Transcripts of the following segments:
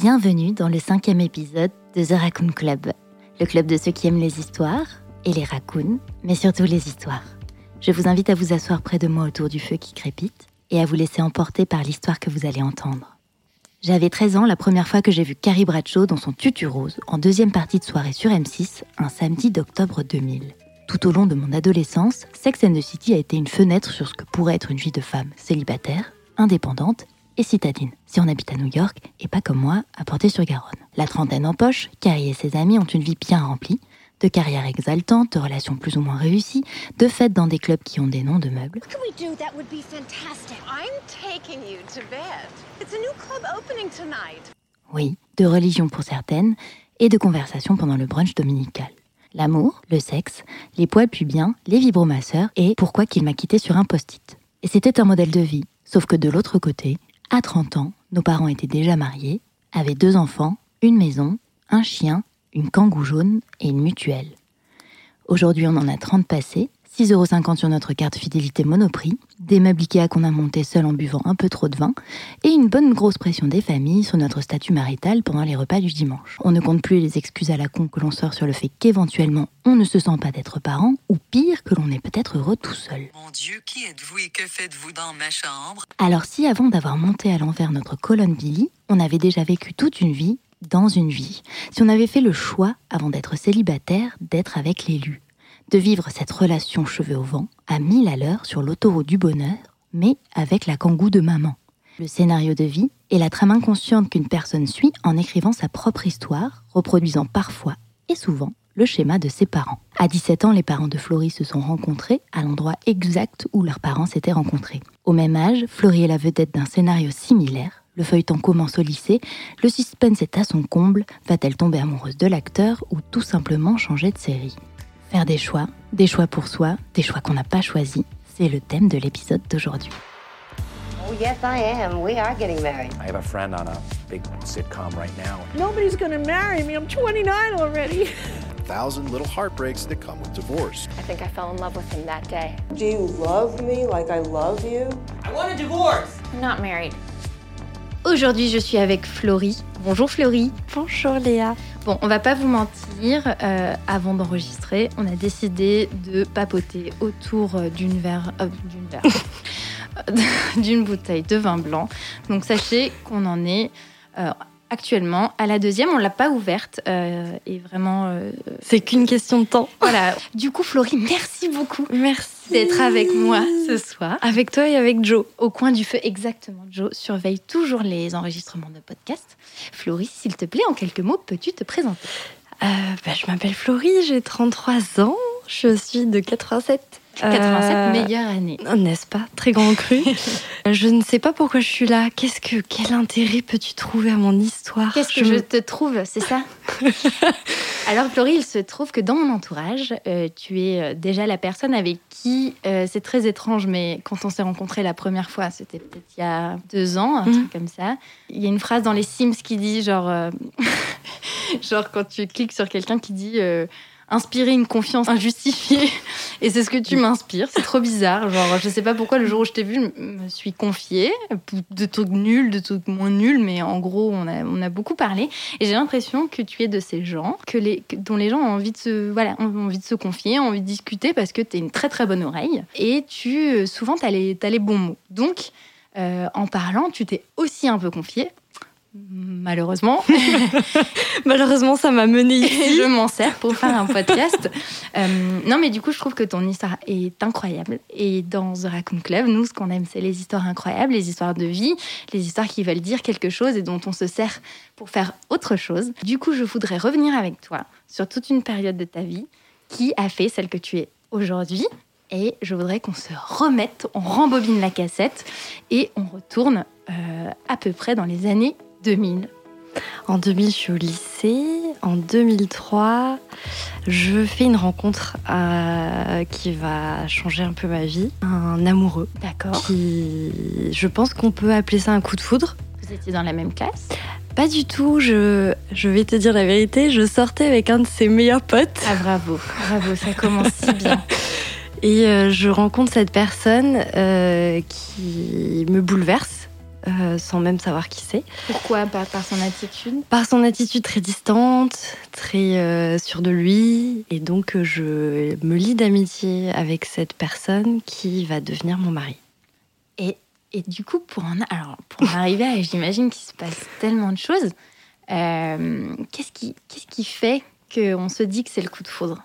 Bienvenue dans le cinquième épisode de The Raccoon Club, le club de ceux qui aiment les histoires et les raccoons, mais surtout les histoires. Je vous invite à vous asseoir près de moi autour du feu qui crépite et à vous laisser emporter par l'histoire que vous allez entendre. J'avais 13 ans la première fois que j'ai vu Carrie Bradshaw dans son tutu rose en deuxième partie de soirée sur M6 un samedi d'octobre 2000. Tout au long de mon adolescence, Sex and the City a été une fenêtre sur ce que pourrait être une vie de femme célibataire, indépendante et citadine, si on habite à New York et pas comme moi, à Portée-sur-Garonne. La trentaine en poche, Carrie et ses amis ont une vie bien remplie, de carrières exaltantes, de relations plus ou moins réussies, de fêtes dans des clubs qui ont des noms de meubles, What can we do? That would be fantastic? I'm taking you to bed. It's a new club opening tonight. oui, de religion pour certaines, et de conversations pendant le brunch dominical. L'amour, le sexe, les poils pubiens, les vibromasseurs et pourquoi qu'il m'a quitté sur un post-it. Et c'était un modèle de vie, sauf que de l'autre côté, à 30 ans, nos parents étaient déjà mariés, avaient deux enfants, une maison, un chien, une kangou jaune et une mutuelle. Aujourd'hui, on en a 30 passés, 6,50€ sur notre carte fidélité Monoprix, des meubles Ikea qu'on a montés seuls en buvant un peu trop de vin, et une bonne grosse pression des familles sur notre statut marital pendant les repas du dimanche. On ne compte plus les excuses à la con que l'on sort sur le fait qu'éventuellement on ne se sent pas d'être parent, ou pire, que l'on est peut-être heureux tout seul. Mon Dieu, qui êtes-vous et que faites-vous dans ma chambre? Alors si avant d'avoir monté à l'envers notre colonne Billy, on avait déjà vécu toute une vie dans une vie, si on avait fait le choix, avant d'être célibataire, d'être avec l'élu, de vivre cette relation cheveux au vent, à mille à l'heure sur l'autoroute du bonheur, mais avec la kangou de maman. Le scénario de vie est la trame inconsciente qu'une personne suit en écrivant sa propre histoire, reproduisant parfois et souvent le schéma de ses parents. À 17 ans, les parents de Florie se sont rencontrés à l'endroit exact où leurs parents s'étaient rencontrés. Au même âge, Florie est la vedette d'un scénario similaire. Le feuilleton commence au lycée, le suspense est à son comble, va-t-elle tomber amoureuse de l'acteur ou tout simplement changer de série? Faire des choix, des choix pour soi, des choix qu'on n'a pas choisis, c'est le thème de l'épisode d'aujourd'hui. Oh, yes, I am. We are getting married. I have a friend on a big sitcom right now. Nobody's gonna marry me. I'm 29 already. thousand little heartbreaks that come with divorce. I think I fell in love with him that day. Do you love me like I love you? I'm not married. Aujourd'hui, je suis avec Florie. Bonjour Florie. Bonjour Léa. Bon, on va pas vous mentir, euh, avant d'enregistrer, on a décidé de papoter autour euh, d'une verre, euh, d'une verre, d'une bouteille de vin blanc. Donc sachez qu'on en est euh, actuellement à la deuxième. On l'a pas ouverte et vraiment. C'est qu'une question de temps. voilà. Du coup, Florie, merci beaucoup Merci d'être avec moi ce soir. Avec toi et avec Joe. Au coin du feu, exactement. Joe surveille toujours les enregistrements de podcast. Florie, s'il te plaît, en quelques mots, peux-tu te présenter? Euh, bah, je m'appelle Florie, j'ai 33 ans. Je suis de 87. 87, Euh, meilleure année. N'est-ce pas? Très grand cru. je ne sais pas pourquoi je suis là. Qu'est-ce que, quel intérêt peux-tu trouver à mon histoire? Qu'est-ce que je te trouve, c'est ça? Alors, Florie, il se trouve que dans mon entourage, euh, tu es euh, déjà la personne avec qui, euh, c'est très étrange, mais quand on s'est rencontrés la première fois, c'était peut-être il y a deux ans, un Mhm. truc comme ça. Il y a une phrase dans les Sims qui dit, genre, genre quand tu cliques sur quelqu'un qui dit inspirer une confiance injustifiée, et c'est ce que tu m'inspires. C'est trop bizarre. Genre, je sais pas pourquoi le jour où je t'ai vu, je me suis confiée de trucs nuls, de trucs moins nuls, mais en gros, on a, on a beaucoup parlé. Et j'ai l'impression que tu es de ces gens que les, dont les gens ont envie de se, voilà, envie de se confier, ont envie de discuter parce que tu es une très très bonne oreille et tu euh, souvent tu as, t'as les bons mots. Donc, euh, en parlant, tu t'es aussi un peu confié. Malheureusement, Malheureusement, ça m'a mené et ici. je m'en sers pour faire un podcast. Euh, non, mais du coup, je trouve que ton histoire est incroyable. Et dans The Raccoon Club, nous, ce qu'on aime, c'est les histoires incroyables, les histoires de vie, les histoires qui veulent dire quelque chose et dont on se sert pour faire autre chose. Du coup, je voudrais revenir avec toi sur toute une période de ta vie qui a fait celle que tu es aujourd'hui. Et je voudrais qu'on se remette, on rembobine la cassette et on retourne euh, à peu près dans les années 2000. En 2000, je suis au lycée. En 2003, je fais une rencontre euh, qui va changer un peu ma vie. Un amoureux. D'accord. Qui, je pense qu'on peut appeler ça un coup de foudre. Vous étiez dans la même classe? Pas du tout. Je, je vais te dire la vérité. Je sortais avec un de ses meilleurs potes. Ah bravo, bravo, ça commence si bien. Et euh, je rencontre cette personne euh, qui me bouleverse. Euh, sans même savoir qui c'est. Pourquoi par, par, son attitude? Par son attitude très distante, très euh, sûre de lui. Et donc, euh, je me lie d'amitié avec cette personne qui va devenir mon mari. Et, et du coup, pour en, alors, pour en arriver à, j'imagine qu'il se passe tellement de choses. qu'est-ce qui, qu'est-ce qui fait qu'on se dit que c'est le coup de foudre?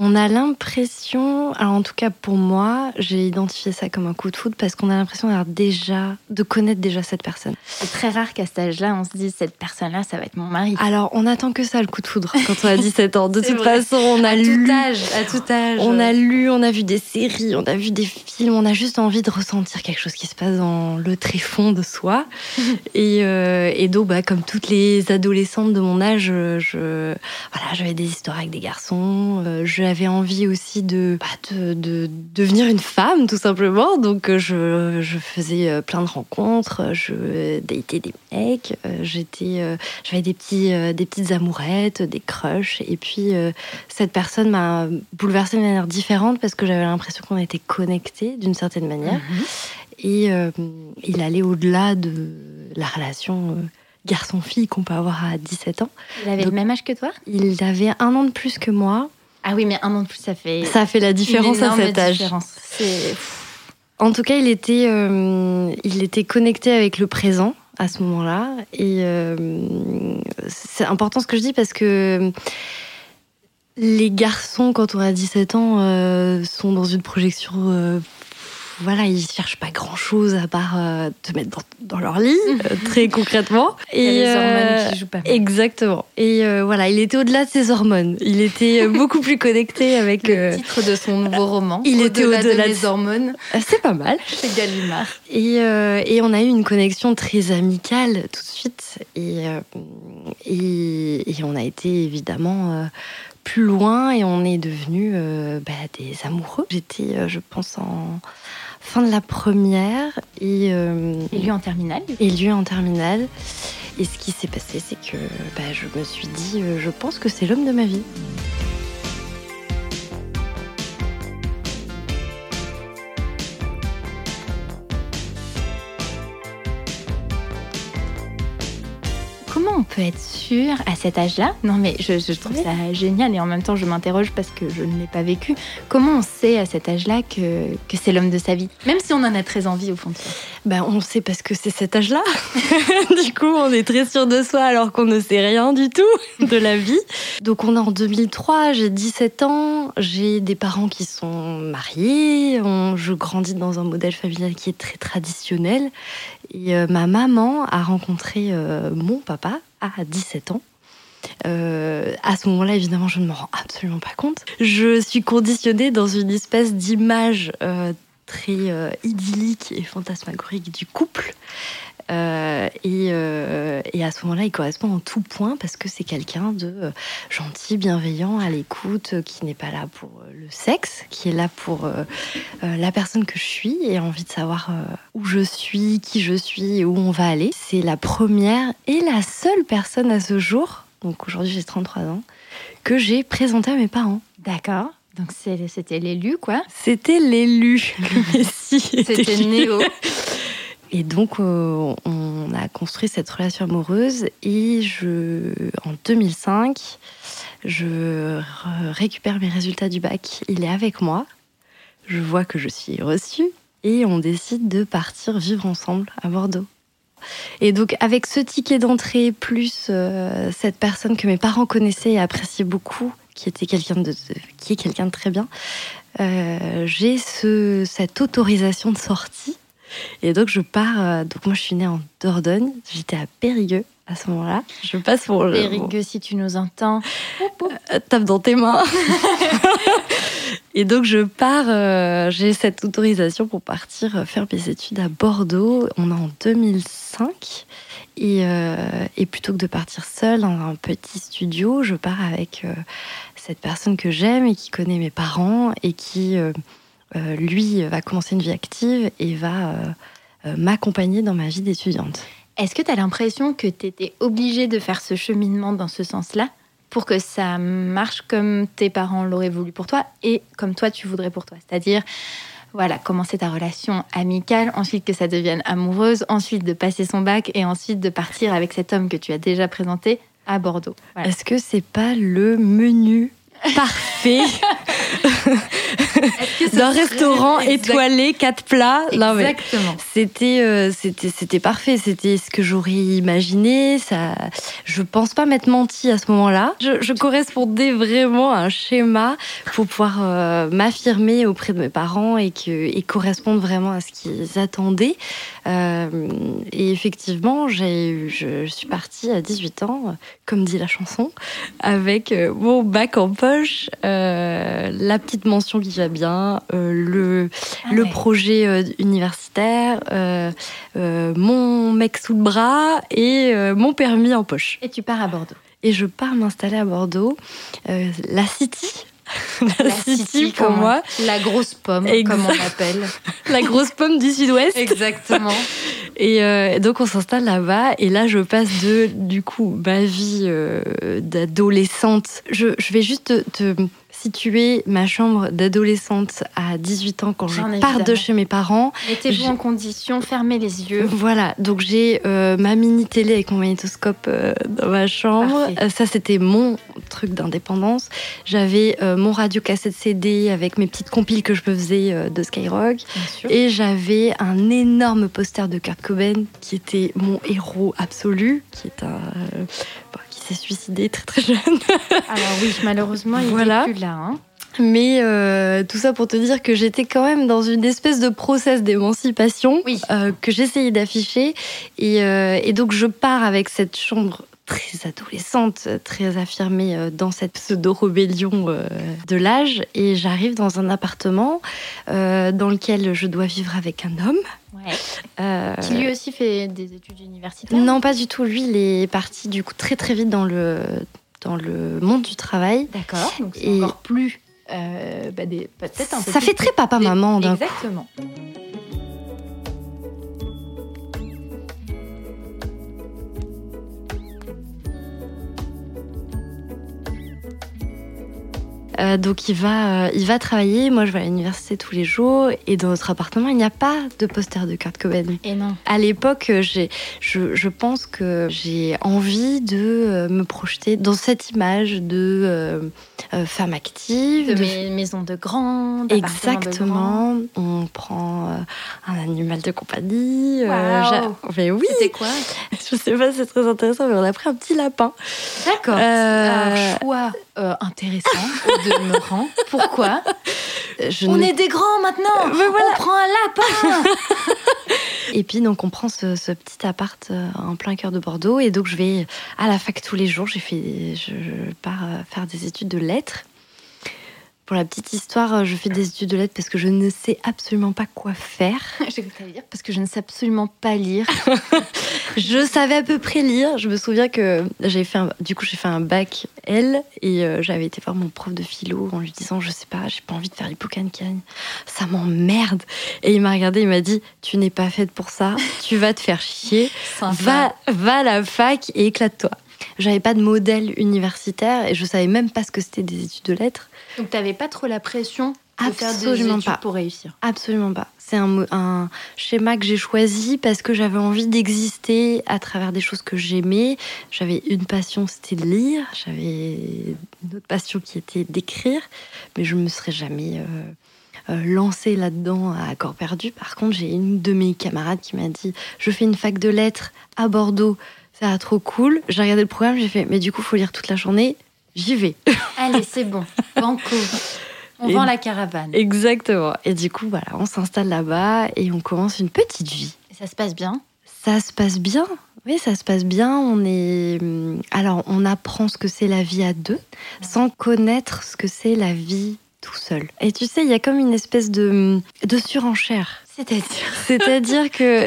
On a l'impression, alors en tout cas pour moi, j'ai identifié ça comme un coup de foudre parce qu'on a l'impression d'avoir déjà, de connaître déjà cette personne. C'est très rare qu'à cet âge-là, on se dise cette personne-là, ça va être mon mari. Alors on attend que ça le coup de foudre quand on a 17 ans. De toute vrai. façon, on a à lu, tout âge, à tout âge. On a lu, on a vu des séries, on a vu des films, on a juste envie de ressentir quelque chose qui se passe dans le tréfonds de soi. et, euh, et, donc, bah, comme toutes les adolescentes de mon âge, je, voilà, j'avais des histoires avec des garçons. Euh, je j'avais envie aussi de, bah, de, de, devenir une femme, tout simplement. Donc, euh, je, je faisais euh, plein de rencontres, je datais des mecs, euh, j'étais, j'avais des, petits, des petites amourettes, des crushs. Et puis, cette personne m'a bouleversée de manière différente parce que j'avais l'impression qu'on était connectés d'une certaine manière. Mm-hmm. Et il allait au-delà de la relation garçon-fille qu'on peut avoir à 17 ans. Il avait Donc, le même âge que toi? Il avait un an de plus que moi. Ah oui, mais un an de plus, ça fait. Ça fait la différence à cet âge. En tout cas, il était, euh, il était connecté avec le présent à ce moment-là. Et euh, c'est important ce que je dis parce que les garçons, quand on a 17 ans, euh, sont dans une projection euh, voilà, ils cherchent pas grand chose à part euh, te mettre dans, dans leur lit, euh, très concrètement. Et, Il y a les hormones qui jouent pas mal. Exactement. Et euh, voilà, il était au-delà de ses hormones. Il était beaucoup plus connecté avec. Le titre de son nouveau roman. Il était au-delà de mes hormones. C'est pas mal. C'est Gallimard. Et, et, on a eu une connexion très amicale tout de suite. Et, et, et on a été évidemment plus loin et on est devenus bah, des amoureux. J'étais, je pense, en fin de la première et, euh, et lui en terminale. Et lui en terminale. Et ce qui s'est passé, c'est que bah, je me suis dit, euh, je pense que c'est l'homme de ma vie. On peut être sûr à cet âge-là Non, mais je, trouve ça génial et en même temps, je m'interroge parce que je ne l'ai pas vécu. Comment on sait à cet âge-là que, que c'est l'homme de sa vie? Même si on en a très envie au fond de soi. Ben, on sait parce que c'est cet âge-là. du coup, on est très sûr de soi alors qu'on ne sait rien du tout de la vie. Donc, on est en 2003, j'ai 17 ans, j'ai des parents qui sont mariés, je grandis dans un modèle familial qui est très traditionnel. Et euh, ma maman a rencontré euh, mon papa à 17 ans. Euh, à ce moment-là, évidemment, je ne me rends absolument pas compte. Je suis conditionnée dans une espèce d'image euh, très euh, idyllique et fantasmagorique du couple. Euh, et, euh, et, à ce moment-là, il correspond en tout point parce que c'est quelqu'un de euh, gentil, bienveillant, à l'écoute, qui n'est pas là pour le sexe, qui est là pour la personne que je suis et envie de savoir où je suis, qui je suis où on va aller. C'est la première et la seule personne à ce jour, donc aujourd'hui j'ai 33 ans, que j'ai présenté à mes parents. D'accord. Donc c'était l'élu, quoi C'était l'élu, le Messie. C'était Néo. Et donc, euh, on a construit cette relation amoureuse. Et en 2005, je récupère mes résultats du bac. Il est avec moi. Je vois que je suis reçue. Et on décide de partir vivre ensemble à Bordeaux. Et donc, avec ce ticket d'entrée, plus euh, cette personne que mes parents connaissaient et appréciaient beaucoup, qui était quelqu'un de, est quelqu'un de très bien, euh, j'ai ce, cette autorisation de sortie et donc je pars. Euh, donc moi je suis née en Dordogne. J'étais à Périgueux à ce moment-là. Je passe pour Périgueux si tu nous entends. Euh, tape dans tes mains. Et donc je pars, euh, j'ai cette autorisation pour partir faire mes études à Bordeaux. On est en 2005. Et, euh, et plutôt que de partir seule dans un petit studio, je pars avec euh, cette personne que j'aime et qui connaît mes parents et qui, euh, euh, lui, va commencer une vie active et va euh, euh, m'accompagner dans ma vie d'étudiante. Est-ce que tu as l'impression que tu étais obligée de faire ce cheminement dans ce sens-là pour que ça marche comme tes parents l'auraient voulu pour toi et comme toi tu voudrais pour toi? C'est-à-dire, voilà, commencer ta relation amicale, ensuite que ça devienne amoureuse, ensuite de passer son bac et ensuite de partir avec cet homme que tu as déjà présenté à Bordeaux. Voilà. Est-ce que c'est pas le menu parfait d'un restaurant étoilé, quatre plats Exactement. C'était, euh, c'était, c'était parfait. C'était ce que j'aurais imaginé. Ça, je pense pas m'être menti à ce moment-là. Je, je correspondais vraiment à un schéma pour pouvoir euh, m'affirmer auprès de mes parents et que et correspondre vraiment à ce qu'ils attendaient. Euh, et effectivement, j'ai, eu- je, je suis partie à 18 ans, comme dit la chanson, avec mon bac en poche, euh, la petite mention qui va bien, euh, le Ah le projet euh, universitaire, mon mec sous le bras et mon permis en poche. Et tu pars à Bordeaux. Et je pars m'installer à Bordeaux, la City. La, La City, City, pour comme- moi, La grosse pomme, Exact. comme on l'appelle. la grosse pomme du Sud-Ouest. Exactement. Et euh, donc on s'installe là-bas et là je passe de du coup ma vie euh, d'adolescente. Je, je vais juste te, te situer ma chambre d'adolescente à 18 ans quand je pars de chez mes parents. Mettez-vous en condition, fermez les yeux. Voilà, donc j'ai euh, ma mini télé avec mon magnétoscope euh, dans ma chambre. Euh, ça, c'était mon truc d'indépendance. J'avais mon radio cassette CD avec mes petites compiles que je me faisais de Skyrock. Et j'avais un énorme poster de Kurt Cobain qui était mon héros absolu, qui est un s'est suicidé très très jeune. Alors oui, malheureusement, il Voilà. n'est plus là. hein. Mais euh, tout ça pour te dire que j'étais quand même dans une espèce de process d'émancipation Oui. euh, que j'essayais d'afficher. Et, euh, et donc je pars avec cette chambre très adolescente, très affirmée euh, dans cette pseudo-rébellion euh, de l'âge. Et j'arrive dans un appartement euh, dans lequel je dois vivre avec un homme. Ouais. Euh, Qui lui aussi fait des études universitaires. non, pas du tout. Lui, il est parti du coup très très vite dans le, dans le monde du travail. D'accord. Donc c'est Et- encore plus. euh, bah, des- peut-être un peu Ça plus fait très papa-maman d'un coup. Euh, donc il va, euh, il va travailler. Moi, je vais à l'université tous les jours. Et dans notre appartement, il n'y a pas de poster de Kurt Cobain. Et non. À l'époque, euh, j'ai, je, je pense que j'ai envie de me projeter dans cette image de euh, femme active. De de- mes maisons de grands. d'appartements de grands. Exactement. On prend un animal de compagnie. j'a- mais oui. C'était quoi Je sais pas, c'est très intéressant, mais on a pris un petit lapin. D'accord. Un choix euh, intéressant au demeurant. Pourquoi Je On ne- est des grands maintenant. Voilà. On prend un lapin. Et puis donc on prend ce, ce petit appart euh, en plein cœur de Bordeaux et donc je vais à la fac tous les jours. J'ai fait, je, je pars euh, faire des études de lettres. Pour la petite histoire, euh, je fais des études de lettres parce que je ne sais absolument pas quoi faire. J'ai cru que dire parce que je ne sais absolument pas lire. Je savais à peu près lire. Je me souviens que j'ai fait, un- du coup, j'ai fait un bac L et euh, j'avais été voir mon prof de philo en lui disant, je sais pas, j'ai pas envie de faire l'hippocagne, ça m'emmerde. Et il m'a regardé, il m'a dit, tu n'es pas faite pour ça, tu vas te faire chier, va, va à la fac et éclate-toi. J'avais pas de modèle universitaire et je savais même pas ce que c'était des études de lettres. Donc t'avais pas trop la pression de faire des Absolument pas. pour réussir. Absolument pas. C'est un, schéma que j'ai choisi parce que j'avais envie d'exister à travers des choses que j'aimais. J'avais une passion, c'était de lire. J'avais une autre passion qui était d'écrire. Mais je me serais jamais euh, euh, lancée là-dedans à corps perdu. Par contre, j'ai une de mes camarades qui m'a dit Je fais une fac de lettres à Bordeaux. Ça va trop cool. J'ai regardé le programme, j'ai fait Mais du coup, faut lire toute la journée. J'y vais. Allez, c'est bon. Banco. On Et- vend la caravane. Exactement. Et du coup, voilà, on s'installe là-bas et on commence une petite vie. Et ça se passe bien? Ça se passe bien. Oui, ça se passe bien. On est. hum, Alors, on apprend ce que c'est la vie à deux, sans connaître ce que c'est la vie tout seul. Et tu sais, il y a comme une espèce de, de surenchère. C'est-à-dire? C'est-à-dire que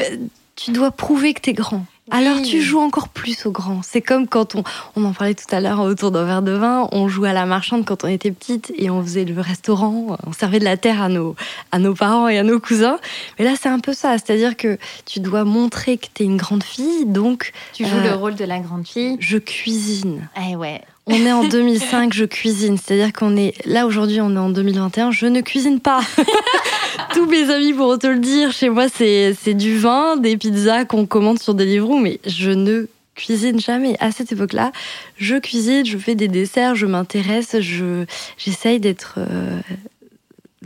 tu dois prouver que t'es grand. Alors tu joues encore plus au grand. C'est comme quand on, on en parlait tout à l'heure autour d'un verre de vin, on jouait à la marchande quand on était petite et on faisait le restaurant, on servait de la terre à nos, à nos parents et à nos cousins. Mais là c'est un peu ça, c'est-à-dire que tu dois montrer que t'es une grande fille, donc... Tu joues euh, le rôle de la grande fille. Je cuisine. Eh ouais. On est en 2005, je cuisine. C'est-à-dire qu'on est là aujourd'hui, on est en 2021, je ne cuisine pas. Tous mes amis pourront te le dire. Chez moi, c'est du vin, des pizzas qu'on commande sur Deliveroo, mais je ne cuisine jamais. À cette époque-là, je cuisine, je fais des desserts, je m'intéresse, je j'essaye d'être euh,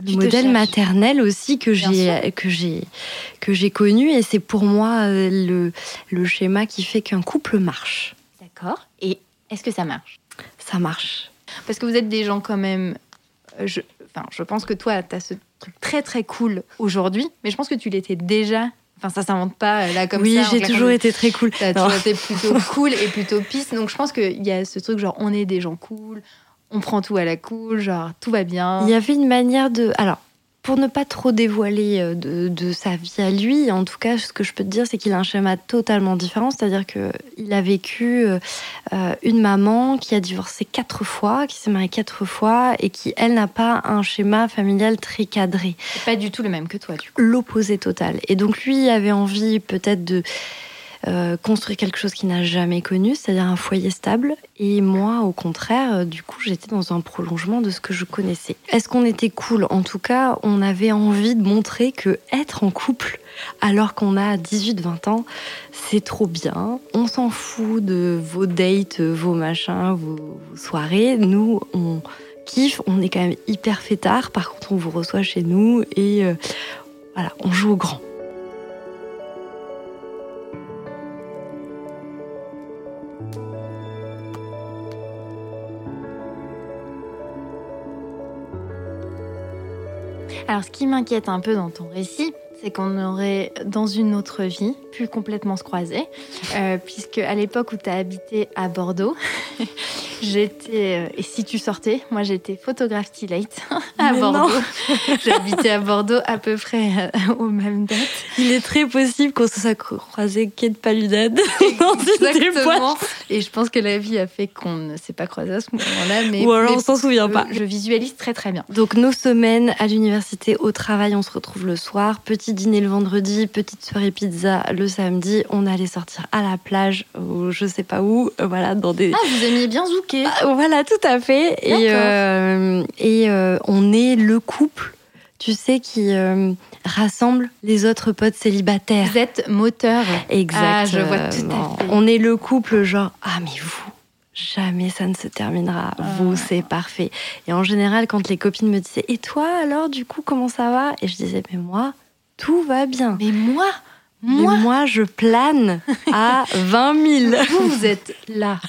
le modèle maternel aussi que Bien j'ai que j'ai que j'ai connu et c'est pour moi euh, le le schéma qui fait qu'un couple marche. D'accord. Et est-ce que ça marche? Ça marche. Parce que vous êtes des gens quand même. euh, Je, enfin, je pense que toi, tu as ce truc très très cool aujourd'hui, mais je pense que tu l'étais déjà. Enfin, ça s'invente pas euh, là comme oui, ça. en j'ai toujours été très cool. T'as toujours été plutôt cool et plutôt pisse. Donc je pense qu'il y a ce truc genre on est des gens cool, on prend tout à la cool, genre tout va bien. Il y avait une manière de. Alors, pour ne pas trop dévoiler euh, de, de sa vie à lui, en tout cas, ce que je peux te dire, c'est qu'il a un schéma totalement différent. C'est-à-dire qu'il a vécu euh, euh, une maman qui a divorcé quatre fois, qui s'est mariée quatre fois et qui, elle, n'a pas un schéma familial très cadré. Pas du tout le même que toi, du coup. L'opposé total. Et donc, lui avait envie peut-être de. Euh, construire quelque chose qu'il n'a jamais connu, c'est-à-dire un foyer stable. Et moi, au contraire, euh, du coup, j'étais dans un prolongement de ce que je connaissais. Est-ce qu'on était cool? En tout cas, on avait envie de montrer que être en couple, alors qu'on a 18-20 ans, c'est trop bien. On s'en fout de vos dates, vos machins, vos, soirées. Nous, on kiffe, on est quand même hyper fêtard. Par contre, on vous reçoit chez nous et euh, voilà, on joue au grand. Alors, ce qui m'inquiète un peu dans ton récit, c'est qu'on aurait, dans une autre vie, pu complètement se croiser. Euh, puisque à l'époque où tu as habité à Bordeaux, j'étais. euh, et si tu sortais, moi j'étais photographe T-Late à Mais Bordeaux. J'habitais à Bordeaux à peu près euh, aux mêmes dates. Il est très possible qu'on se soit croisé quai de Paludade Exactement. Et je pense que la vie a fait qu'on ne s'est pas croisé à ce moment-là. Mais, Ou alors on s'en souvient je- pas. Je visualise très très bien. Donc nos semaines à l'université, au travail, on se retrouve le soir. Petit dîner le vendredi, petite soirée pizza le samedi. On allait sortir à la plage ou je sais pas où. euh, Voilà, dans des... Ah, vous aimiez bien zouker Ah, Voilà, tout à fait. Et, euh, et euh, on est le couple, tu sais, qui euh, rassemble les autres potes célibataires. Vous êtes moteur. Exactement. Ah, je vois tout à fait. On est le couple genre ah mais vous jamais ça ne se terminera. Ah. Vous c'est parfait. Et en général quand les copines me disaient et toi alors du coup comment ça va? Et je disais mais moi tout va bien. Mais moi, Mais moi, moi je plane à 20 000. vous, vous êtes là.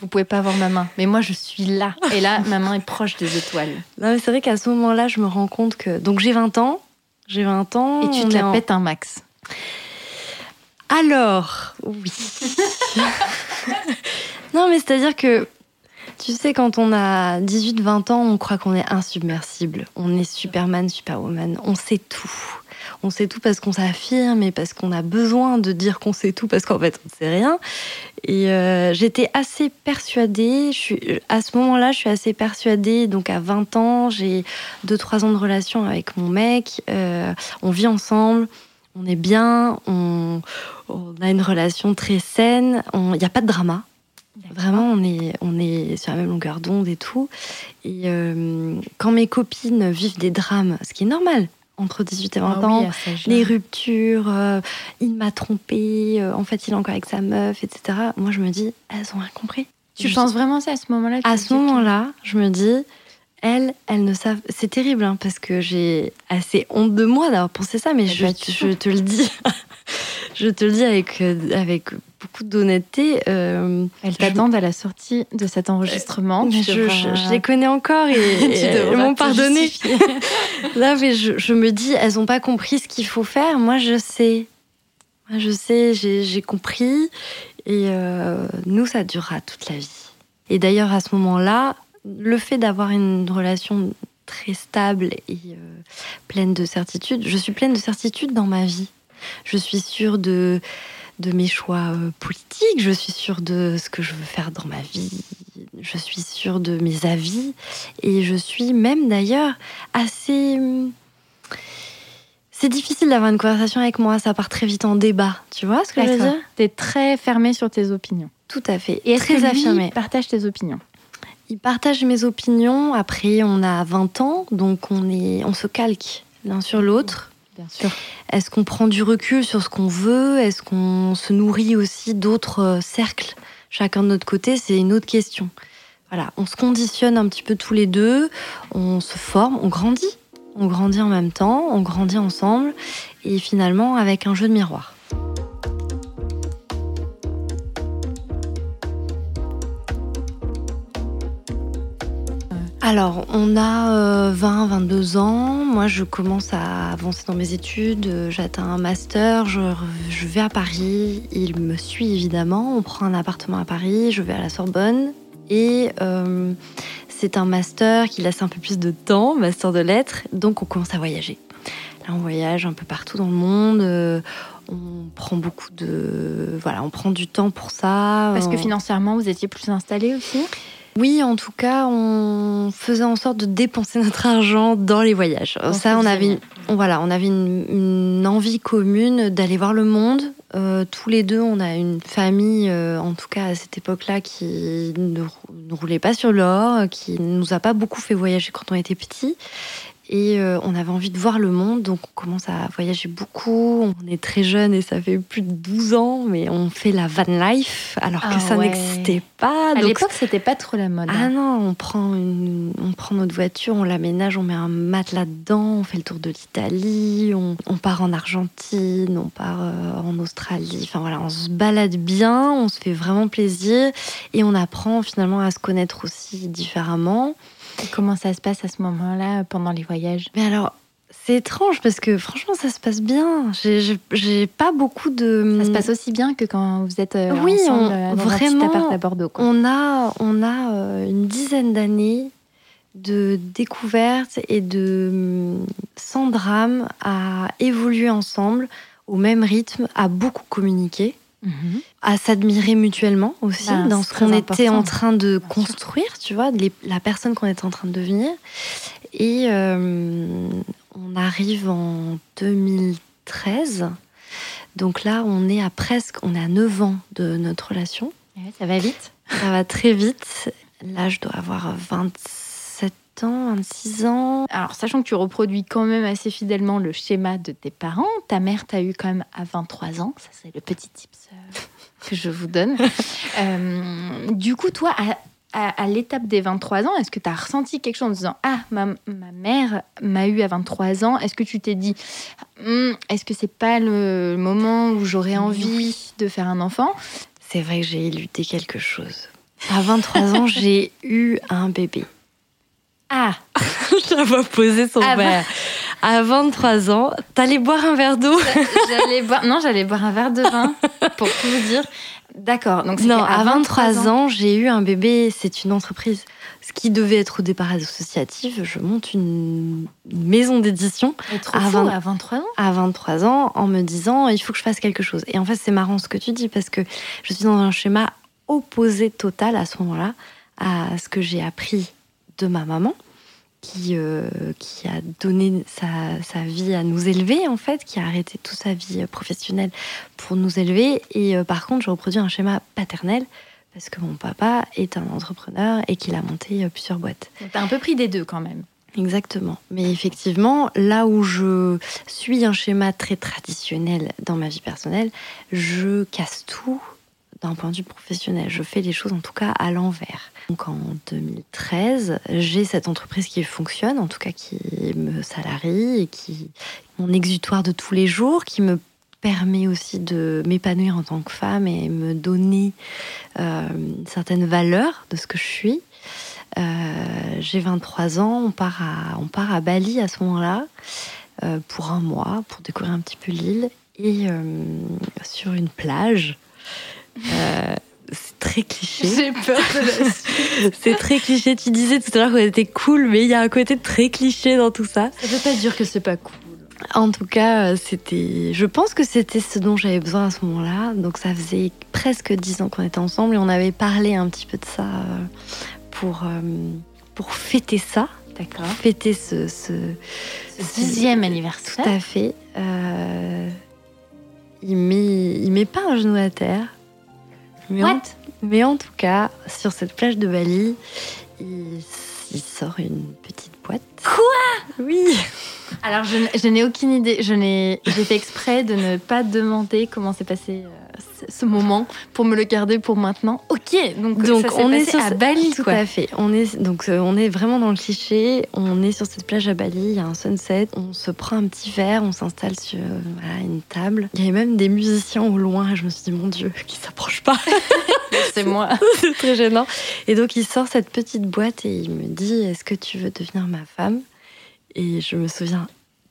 Vous pouvez pas voir ma main, mais moi je suis là. Et là, ma main est proche des étoiles. Non mais c'est vrai qu'à ce moment-là je me rends compte que donc j'ai 20 ans. J'ai 20 ans. Et tu te la en- pètes un max. Alors, oui. non, mais c'est-à-dire que, tu sais, quand on a 18-20 ans, on croit qu'on est insubmersible. On est Superman, Superwoman. On sait tout. On sait tout parce qu'on s'affirme et parce qu'on a besoin de dire qu'on sait tout parce qu'en fait, on ne sait rien. Et euh, j'étais assez persuadée, je suis, à ce moment-là, je suis assez persuadée. Donc, à 20 ans, j'ai 2-3 ans de relation avec mon mec. euh, on vit ensemble, on est bien, on, on a une relation très saine, il n'y a pas de drama. Vraiment, on est, on est sur la même longueur d'onde et tout. Et euh, quand mes copines vivent des drames, ce qui est normal, entre 18 et 20 Ah ans, oui, les ruptures, euh, il m'a trompé, euh, en fait, il est encore avec sa meuf, etc. Moi, je me dis, elles ont rien compris. Tu Je- penses vraiment ça à ce moment-là à ce moment-là, je me dis, elles, elles ne savent. C'est terrible, hein, parce que j'ai assez honte de moi d'avoir pensé ça, mais je, pas du je te le dis. je te le dis avec, euh, avec beaucoup d'honnêteté. euh, Elles je- t'attendent à la sortie de cet enregistrement. mais Tu je, devras- je- je les connais encore et, Tu et elles m'ont pardonné. Là, mais je, me dis, elles n'ont pas compris ce qu'il faut faire. Moi, je sais. Moi, je sais, j'ai j'ai compris. Et euh, nous, ça durera toute la vie. Et d'ailleurs, à ce moment-là, le fait d'avoir une relation très stable et euh, pleine de certitude. Je suis pleine de certitude dans ma vie. Je suis sûre de, de mes choix euh, politiques, je suis sûre de ce que je veux faire dans ma vie, je suis sûre de mes avis et je suis même d'ailleurs assez... C'est difficile d'avoir une conversation avec moi, ça part très vite en débat, tu vois ce que je veux dire? T'es très fermée sur tes opinions. Tout à fait, Et très affirmée. partage tes opinions? Il partage mes opinions. Après, on a 20 ans, donc on, est, on se calque l'un sur l'autre. Bien sûr. Est-ce qu'on prend du recul sur ce qu'on veut? Est-ce qu'on se nourrit aussi d'autres euh, cercles Chacun de notre côté, c'est une autre question. Voilà, on se conditionne un petit peu tous les deux, on se forme, on grandit. On grandit en même temps, on grandit ensemble, et finalement avec un jeu de miroir. Alors, on a euh, 20, 22 ans. Moi, je commence à avancer dans mes études. Euh, J'atteins un master. Je, vais à Paris. Il me suit évidemment. On prend un appartement à Paris. Je vais à la Sorbonne. Et euh, c'est un master qui laisse un peu plus de temps, master de lettres. Donc, on commence à voyager. Là, on voyage un peu partout dans le monde. Euh, on prend beaucoup de. Voilà, on prend du temps pour ça. Parce que financièrement, vous étiez plus installé aussi? Oui, en tout cas, on faisait en sorte de dépenser notre argent dans les voyages. Ça, on avait, on- voilà, on avait une, une envie commune d'aller voir le monde. Euh, tous les deux, on a une famille, euh, en tout cas à cette époque-là, qui ne, rou- ne roulait pas sur l'or, qui ne nous a pas beaucoup fait voyager quand on était petits. Et euh, on avait envie de voir le monde, donc on commence à voyager beaucoup. On est très jeune et ça fait plus de 12 ans, mais on fait la van life alors Ah que ça ouais. n'existait pas. À Donc l'époque, c'était pas trop la mode. ah non, on prend, une, on prend notre voiture, on l'aménage, on met un matelas dedans, on fait le tour de l'Italie, on, on part en Argentine, on part euh, en Australie. Enfin voilà, on se balade bien, on se fait vraiment plaisir et on apprend finalement à se connaître aussi différemment. Et Comment ça se passe à ce moment-là pendant les voyages? Mais alors, c'est étrange parce que franchement, ça se passe bien. J'ai- pas beaucoup de. Ça se passe aussi bien que quand vous êtes euh, Oui, ensemble on- euh, dans un vraiment, petit appart à Bordeaux. Quoi. On a, on a euh, une dizaine d'années de découvertes et de hum, sans drame à évoluer ensemble au même rythme, à beaucoup communiquer, Mhm. à s'admirer mutuellement aussi Ben, dans ce qu'on était en train de construire, tu vois, les- la personne qu'on était en train de devenir. Et euh, on arrive en 2013. Donc là, on est à presque, on est à 9 ans de notre relation. Ouais, ça va vite. Ça va très vite. Là, je dois avoir 27 ans, 26 ans. Alors, sachant que tu reproduis quand même assez fidèlement le schéma de tes parents, ta mère t'a eu quand même à 23 ans. Ça, c'est le petit tips euh, que je vous donne. Euh, du coup, toi, à, à- à l'étape des 23 ans, est-ce que tu as ressenti quelque chose en disant Ah, ma, ma mère m'a eu à 23 ans Est-ce que tu t'es dit Hum, Est-ce que c'est pas le moment où j'aurais envie de faire un enfant? C'est vrai que j'ai lutté quelque chose. À 23 ans, j'ai eu un bébé. Ah Ça va poser son Ah, verre. À 23 ans, t'allais boire un verre d'eau J'allais boire, non, j'allais boire un verre de vin pour tout vous dire. D'accord. Donc Non, à 23 ans, j'ai eu un bébé. C'est une entreprise. Ce qui devait être au départ associatif, je monte une maison d'édition À fou, 20 à 23 ans. à 23 ans en me disant il faut que je fasse quelque chose. Et en fait, c'est marrant ce que tu dis parce que je suis dans un schéma opposé total à ce moment-là à ce que j'ai appris de ma maman qui, euh, qui a donné sa, sa vie à nous élever en fait, qui a arrêté toute sa vie professionnelle pour nous élever. Et euh, par contre, je reproduis un schéma paternel parce que mon papa est un entrepreneur et qu'il a monté euh, plusieurs boîtes. T'as un peu pris des deux quand même. Exactement. Mais effectivement, là où je suis un schéma très traditionnel dans ma vie personnelle, je casse tout d'un point de vue professionnel. Je fais les choses en tout cas à l'envers. Donc en 2013, j'ai cette entreprise qui fonctionne, en tout cas qui me salarie et qui mon exutoire de tous les jours, qui me permet aussi de m'épanouir en tant que femme et me donner euh, une certaine valeur de ce que je suis. Euh, j'ai 23 ans, on part à, on part à Bali à ce moment-là euh, pour un mois, pour découvrir un petit peu l'île et euh, sur une plage. Euh, c'est très cliché. J'ai peur de la. C'est très cliché. Tu disais tout à l'heure qu'on était cool, mais il y a un côté très cliché dans tout ça. Ça veut pas dire que c'est pas cool. En tout cas, euh, c'était. Je pense que c'était ce dont j'avais besoin à ce moment-là. Donc ça faisait presque dix ans qu'on était ensemble et on avait parlé un petit peu de ça euh, pour pour fêter ça. D'accord. Fêter ce, ce, Ce dixième anniversaire. Tout à fait. Euh, il met il met pas un genou à terre. Mais en, What mais en tout cas, sur cette plage de Bali, il, il sort une petite boîte. Quoi? Oui. Alors, je, n'ai aucune idée. Je n'ai, j'ai fait exprès de ne pas demander comment s'est passé euh, ce, ce moment pour me le garder pour maintenant. Ok, donc, Donc ça on est passé sur à Bali, tout quoi. à fait. On est donc euh, on est vraiment dans le cliché. On est sur cette plage à Bali. Il y a un sunset. On se prend un petit verre. On s'installe sur euh, voilà, une table. Il y avait même des musiciens au loin. Je me suis dit mon Dieu, qui s'approche pas. C'est moi. C'est très gênant. Et donc il sort cette petite boîte et il me dit Est-ce que tu veux devenir ma femme Et je me souviens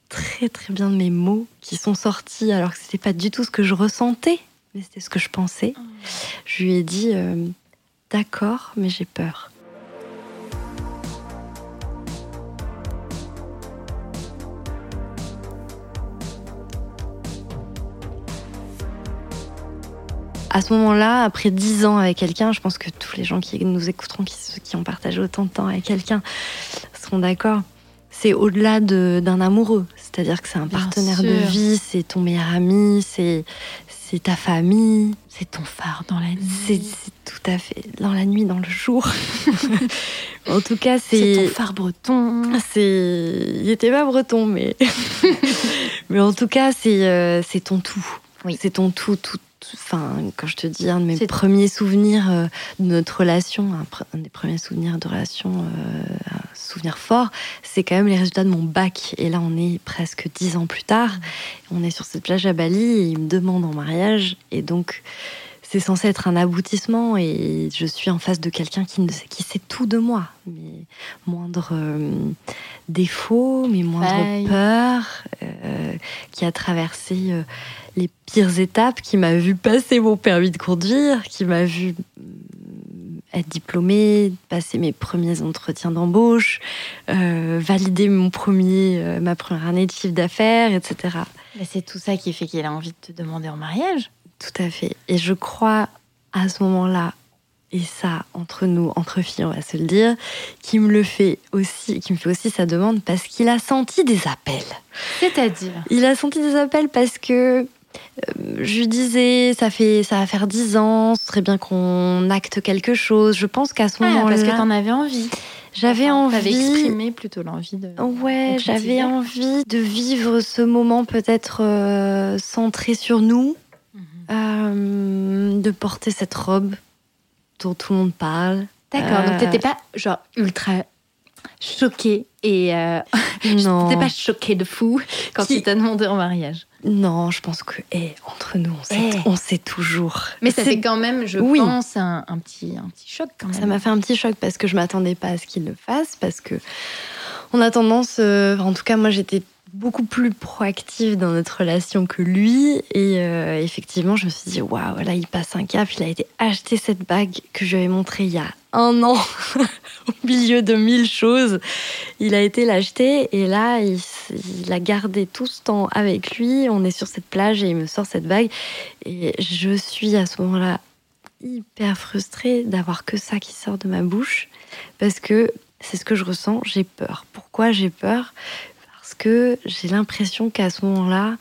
très très bien de mes mots qui sont sortis alors que c'était pas du tout ce que je ressentais, mais c'était ce que je pensais. Je lui ai dit euh, D'accord, mais j'ai peur. À ce moment-là, après dix ans avec quelqu'un, je pense que tous les gens qui nous écouteront, qui, qui ont partagé autant de temps avec quelqu'un, seront d'accord. C'est au-delà de- d'un amoureux. C'est-à-dire que c'est un Bien partenaire de vie, c'est ton meilleur ami, c'est c'est ta famille, C'est ton phare dans la nuit. c'est c'est tout à fait dans la nuit, dans le jour. en tout cas, C'est c'est ton phare breton. c'est il était pas breton, mais mais en tout cas, c'est euh, c'est ton tout. Oui. C'est ton tout, tout. Enfin, quand je te dis un de mes premiers souvenirs euh, de notre relation, un, pre- un des premiers souvenirs de relation, euh, un souvenir fort, c'est quand même les résultats de mon bac. Et là, on est presque dix ans plus tard. On est sur cette plage à Bali et il me demande en mariage. Et donc, c'est censé être un aboutissement et je suis en face de quelqu'un qui, ne sait- qui sait tout de moi. Mes moindres euh, défauts, mes moindres peurs, qui a traversé les pires étapes, qui m'a vu passer mon permis de conduire, qui m'a vu mm, être diplômée, passer mes premiers entretiens d'embauche, euh, valider mon premier, euh, ma première année de chiffre d'affaires, etc. Mais c'est tout ça qui fait qu'il a envie de te demander en mariage. Tout à fait. Et je crois à ce moment-là, et ça, entre nous, entre filles, on va se le dire, qui me le fait aussi, qui me fait aussi sa demande parce qu'il a senti des appels. C'est-à-dire? Il a senti des appels parce que je lui disais, ça fait, ça va faire dix ans, ce serait bien qu'on acte quelque chose. Je pense qu'à ce Ah, moment-là, parce que t'en avais envie. j'avais Enfin, T'avais envie. exprimé plutôt l'envie de. Ouais, j'avais envie de vivre ce moment peut-être euh, centré sur nous, Mhm. euh, de porter cette robe dont tout le monde parle. D'accord, donc Euh, t'étais pas genre ultra choquée et euh, Non, t'étais pas choquée de fou quand Qui- il t'a demandé en mariage. Non, je pense que eh, entre nous, on sait, Eh. on sait toujours. Mais ça C'est- fait quand même, je Oui. pense, un, un petit, un petit choc quand même. Ça m'a fait un petit choc parce que je m'attendais pas à ce qu'il le fasse, parce que on a tendance, euh, en tout cas moi j'étais beaucoup plus proactive dans notre relation que lui. Et euh, effectivement je me suis dit waouh là il passe un cap, il a été acheter cette bague que je lui avais montrée il y a un an au milieu de mille choses, il a été l'acheter et là il, il a gardé tout ce temps avec lui, on est sur cette plage et il me sort cette bague. Et je suis à ce moment-là hyper frustrée d'avoir que ça qui sort de ma bouche parce que c'est ce que je ressens, j'ai peur. Pourquoi j'ai peur? Parce que j'ai l'impression qu'à ce moment-là,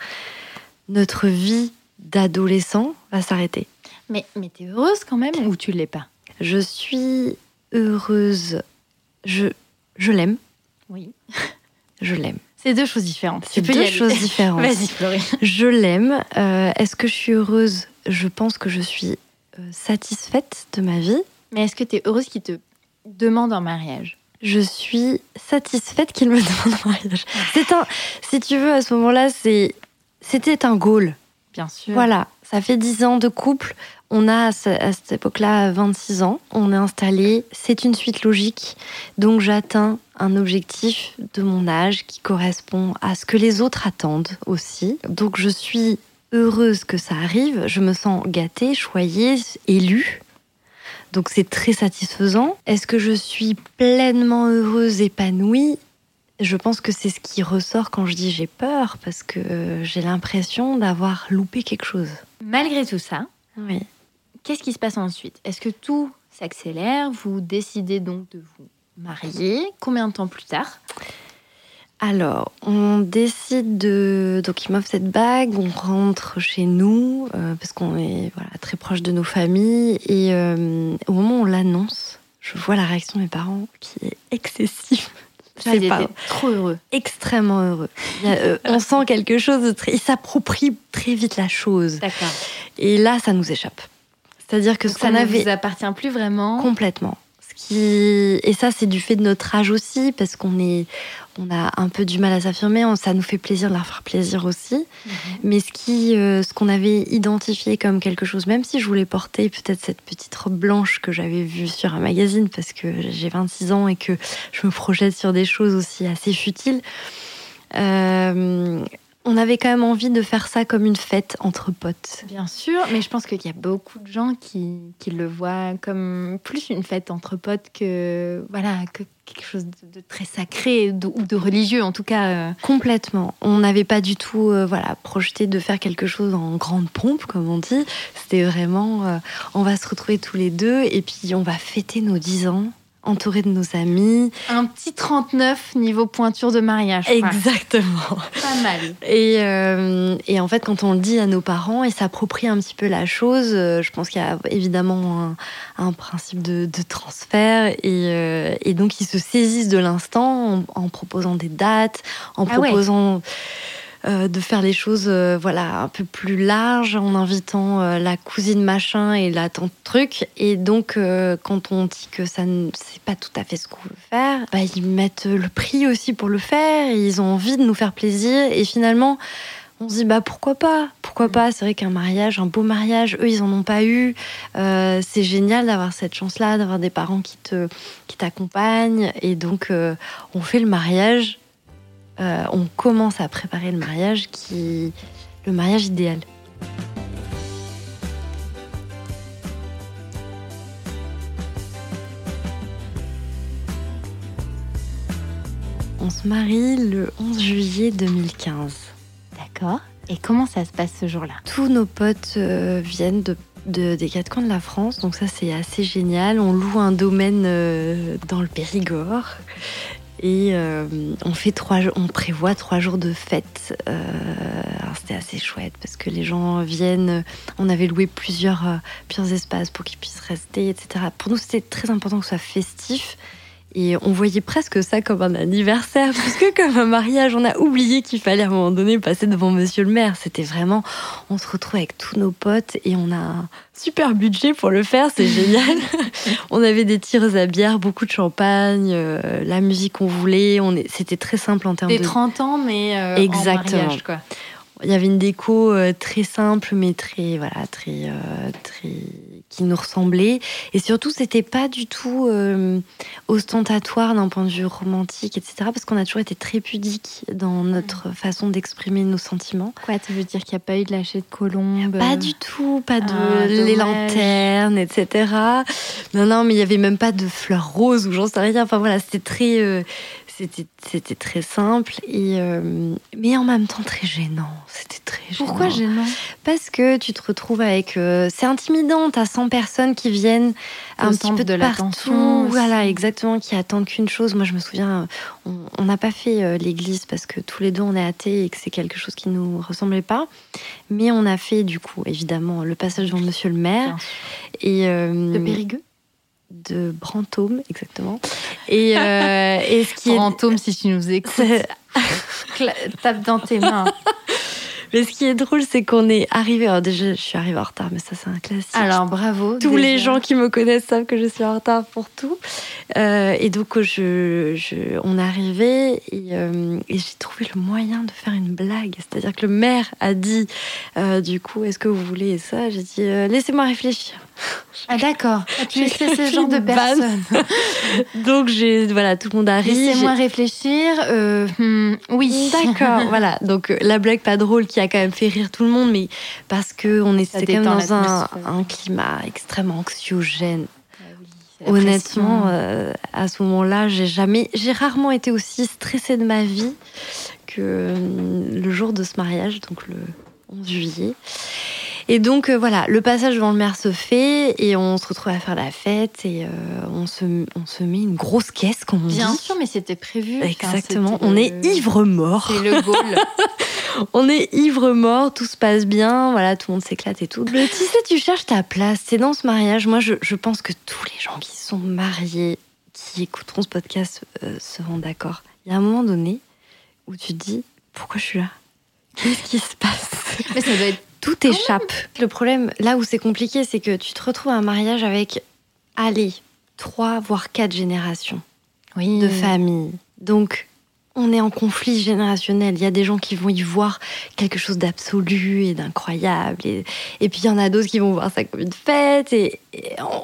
notre vie d'adolescent va s'arrêter. Mais, mais t'es heureuse quand même ou tu l'es pas? Je suis heureuse. Je, je l'aime. Oui. Je l'aime. C'est deux choses différentes. C'est Tu deux choses différentes. Vas-y, Florie. Je l'aime. Euh, Est-ce que je suis heureuse? Je pense que je suis euh, satisfaite de ma vie. Mais est-ce que t'es heureuse qu'il te demande en mariage? Je suis satisfaite qu'il me demande en mariage. C'est un, si tu veux, à ce moment-là, c'est, c'était un goal. Bien sûr. Voilà, ça fait 10 ans de couple. On a à ce- à cette époque-là 26 ans. On est installé. C'est une suite logique. Donc j'atteins un objectif de mon âge qui correspond à ce que les autres attendent aussi. Donc je suis heureuse que ça arrive. Je me sens gâtée, choyée, élue. Donc c'est très satisfaisant. Est-ce que je suis pleinement heureuse, épanouie? Je pense que c'est ce qui ressort quand je dis j'ai peur, parce que j'ai l'impression d'avoir loupé quelque chose. Malgré tout ça, Oui. qu'est-ce qui se passe ensuite? Est-ce que tout s'accélère? Vous décidez donc de vous marier Combien de temps plus tard? Alors, on décide de. Donc, il m'offre cette bague, on rentre chez nous, euh, parce qu'on est voilà, très proche de nos familles. Et euh, au moment où on l'annonce, je vois la réaction de mes parents qui est excessive. Je sais Ils pas. trop heureux. Extrêmement heureux. Il a, euh, on sent quelque chose de très. Ils s'approprient très vite la chose. D'accord. Et là, ça nous échappe. C'est-à-dire que Donc ce ça qu'on ne avait. vous appartient plus vraiment. Complètement. Qui... Et ça, c'est du fait de notre âge aussi, parce qu'on est, on a un peu du mal à s'affirmer. Ça nous fait plaisir de leur faire plaisir aussi. Mhm. Mais ce qui, euh, ce qu'on avait identifié comme quelque chose, même si je voulais porter peut-être cette petite robe blanche que j'avais vue sur un magazine, parce que j'ai 26 ans et que je me projette sur des choses aussi assez futiles. euh, on avait quand même envie de faire ça comme une fête entre potes. Bien sûr, mais je pense qu'il y a beaucoup de gens qui, qui le voient comme plus une fête entre potes que voilà que quelque chose de, de très sacré de- ou de religieux en tout cas. euh. Complètement. On n'avait pas du tout euh, voilà, projeté de faire quelque chose en grande pompe, comme on dit. C'était vraiment, euh, on va se retrouver tous les deux et puis on va fêter nos 10 ans, entourés de nos amis. Un petit 39 niveau pointure de mariage. Exactement. Pas mal. Et, euh, et en fait, quand on le dit à nos parents, ils s'approprient un petit peu la chose. euh, je pense qu'il y a évidemment un, un principe de, de transfert. Et, euh, et donc, ils se saisissent de l'instant en, en proposant des dates, en Ah proposant de faire les choses euh, voilà, un peu plus larges, en invitant euh, la cousine machin et la tante truc. Et donc, euh, quand on dit que ça ne c'est pas tout à fait ce qu'on veut faire, bah, ils mettent le prix aussi pour le faire. et ils ont envie de nous faire plaisir. Et finalement, on se dit bah pourquoi pas? Pourquoi pas? C'est vrai qu'un mariage un beau mariage eux ils en ont pas eu Euh, c'est génial d'avoir cette chance là d'avoir des parents qui te qui t'accompagnent et donc euh, on fait le mariage Euh, on commence à préparer le mariage qui le mariage idéal. On se marie le 11 juillet 2015 D'accord. Et comment ça se passe ce jour-là? Tous nos potes euh, viennent de, de- des quatre coins de la France, donc ça c'est assez génial. On loue un domaine euh, dans le Périgord et euh, on fait trois, on prévoit trois jours de fête. Euh, c'était assez chouette parce que les gens viennent. On avait loué plusieurs, euh, plusieurs espaces pour qu'ils puissent rester, etc. Pour nous c'était très important que ce soit festif. Et on voyait presque ça comme un anniversaire, plus que comme un mariage. On a oublié qu'il fallait à un moment donné passer devant monsieur le maire. C'était vraiment, on se retrouve avec tous nos potes et on a un super budget pour le faire, c'est génial. on avait des tirs à bière, beaucoup de champagne, euh, la musique qu'on voulait. On est, c'était très simple en termes Des de. 30 ans, mais euh, Exactement. en mariage, quoi. Il y avait une déco euh, très simple, mais très, voilà, très, très, qui nous ressemblait. Et surtout, c'était pas du tout euh, ostentatoire d'un point de vue romantique, etc. Parce qu'on a toujours été très pudique dans notre façon d'exprimer nos sentiments. Quoi, ça veut dire qu'il n'y a pas eu de lâcher de colombe Pas du tout, pas de Ah, les lanternes, etc. Non, non, mais il y avait même pas de fleurs roses ou j'en sais rien. Enfin voilà, c'était très, euh, c'était, c'était très simple et euh, mais en même temps très gênant. C'était très gênant. Pourquoi gênant Parce que tu te retrouves avec, euh, c'est intimidant. T'as 100 personnes qui viennent un petit peu de partout, voilà, exactement, qui attendent qu'une chose. Moi, je me souviens, on- n'a pas fait euh, l'église parce que tous les deux on est athées et que c'est quelque chose qui nous ressemblait pas. Mais on a fait du coup, évidemment, le passage devant Monsieur le Maire et euh, De Périgueux de Brantôme, exactement. Et, euh, et ce qui est Brantôme, si tu nous écoutes, tape dans tes mains. mais ce qui est drôle, c'est qu'on est arrivé. Alors déjà, je suis arrivée en retard, mais ça c'est un classique. Alors, bravo. tous déjà. les gens qui me connaissent savent que je suis en retard pour tout. Euh, et donc, je, je- on est arrivé et, euh, et j'ai trouvé le moyen de faire une blague. C'est-à-dire que le maire a dit, euh, du coup, est-ce que vous voulez ça? J'ai dit, laissez-moi réfléchir. Ah, d'accord. Ah, tu es ce genre de personne. Donc, j'ai, voilà, tout le monde arrive. Laissez-moi réfléchir. Euh, hmm, oui. D'accord, voilà. Donc la blague pas drôle qui a quand même fait rire tout le monde, mais parce que on était quand même dans un, climat extrêmement anxiogène. la Honnêtement, euh, à ce moment-là, j'ai jamais, j'ai rarement été aussi stressée de ma vie que euh, le jour de ce mariage, donc le 11 juillet. Et donc euh, voilà, le passage devant le maire se fait et on se retrouve à faire la fête et euh, on, se, on se met une grosse caisse, comme on Bien dit. sûr, mais c'était prévu. Exactement. On est ivre mort. C'est le goal. On est ivre mort, tout se passe bien, voilà, tout le monde s'éclate et tout. Le tu sais, tu cherches ta place. C'est dans ce mariage. Moi, je, je pense que tous les gens qui sont mariés, qui écouteront ce podcast, euh, seront d'accord. Il y a un moment donné où tu te dis pourquoi je suis là? Qu'est-ce qui se passe? Mais ça doit être Tout échappe. Le problème, là où c'est compliqué, c'est que tu te retrouves à un mariage avec, allez, trois voire quatre générations oui. de famille. Donc, on est en conflit générationnel. Il y a des gens qui vont y voir quelque chose d'absolu et d'incroyable. Et, et puis, il y en a d'autres qui vont voir ça comme une fête. Et,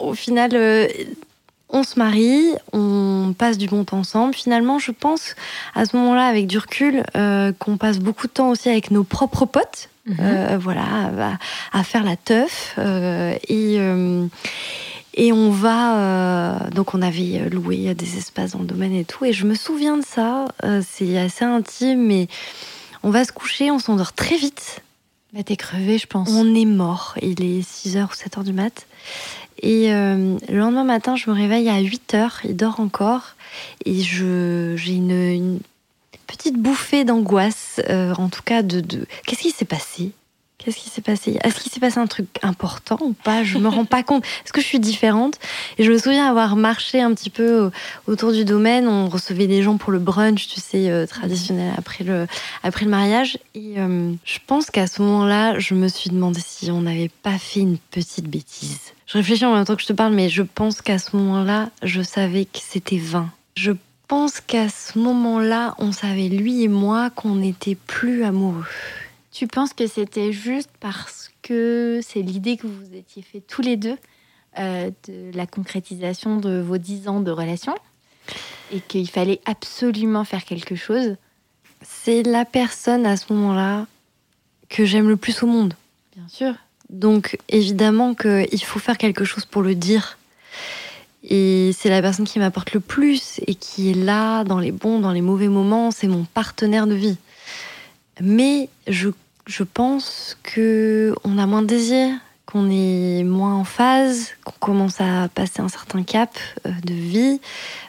au final, euh, on se marie, on passe du bon temps ensemble. Finalement, je pense, à ce moment-là, avec du recul, euh, qu'on passe beaucoup de temps aussi avec nos propres potes. Mhm. Euh, voilà, à, à faire la teuf. euh, et, et on va. donc, on avait loué des espaces dans le domaine et tout. Et je me souviens de ça. c'est assez intime, mais on va se coucher, on s'endort très vite. Bah, t'es crevé, je pense. On est mort. Il est 6h ou 7h du mat. Et euh, le lendemain matin, je me réveille à 8h. Il dort encore. Et j'ai une, une petite bouffée d'angoisse. euh, en tout cas, de. de... Qu'est-ce qui s'est passé? Qu'est-ce qui s'est passé? Est-ce qu'il s'est passé un truc important ou pas? Je me rends pas compte. Est-ce que je suis différente? Et je me souviens avoir marché un petit peu autour du domaine. On recevait des gens pour le brunch, tu sais, euh, traditionnel après le, après le mariage. Et euh, je pense qu'à ce moment-là, je me suis demandé si on n'avait pas fait une petite bêtise. Je réfléchis en même temps que je te parle, mais je pense qu'à ce moment-là, je savais que c'était vain. Je pense qu'à ce moment-là, on savait, lui et moi, qu'on n'était plus amoureux. Tu penses que c'était juste parce que c'est l'idée que vous étiez fait tous les deux euh, de la concrétisation de vos dix ans de relation et qu'il fallait absolument faire quelque chose? C'est la personne à ce moment-là que j'aime le plus au monde. Bien sûr. Donc évidemment qu'il faut faire quelque chose pour le dire. Et c'est la personne qui m'apporte le plus et qui est là dans les bons, dans les mauvais moments. C'est mon partenaire de vie. Mais je, je pense que on a moins de désir, qu'on est moins en phase, qu'on commence à passer un certain cap euh, de vie,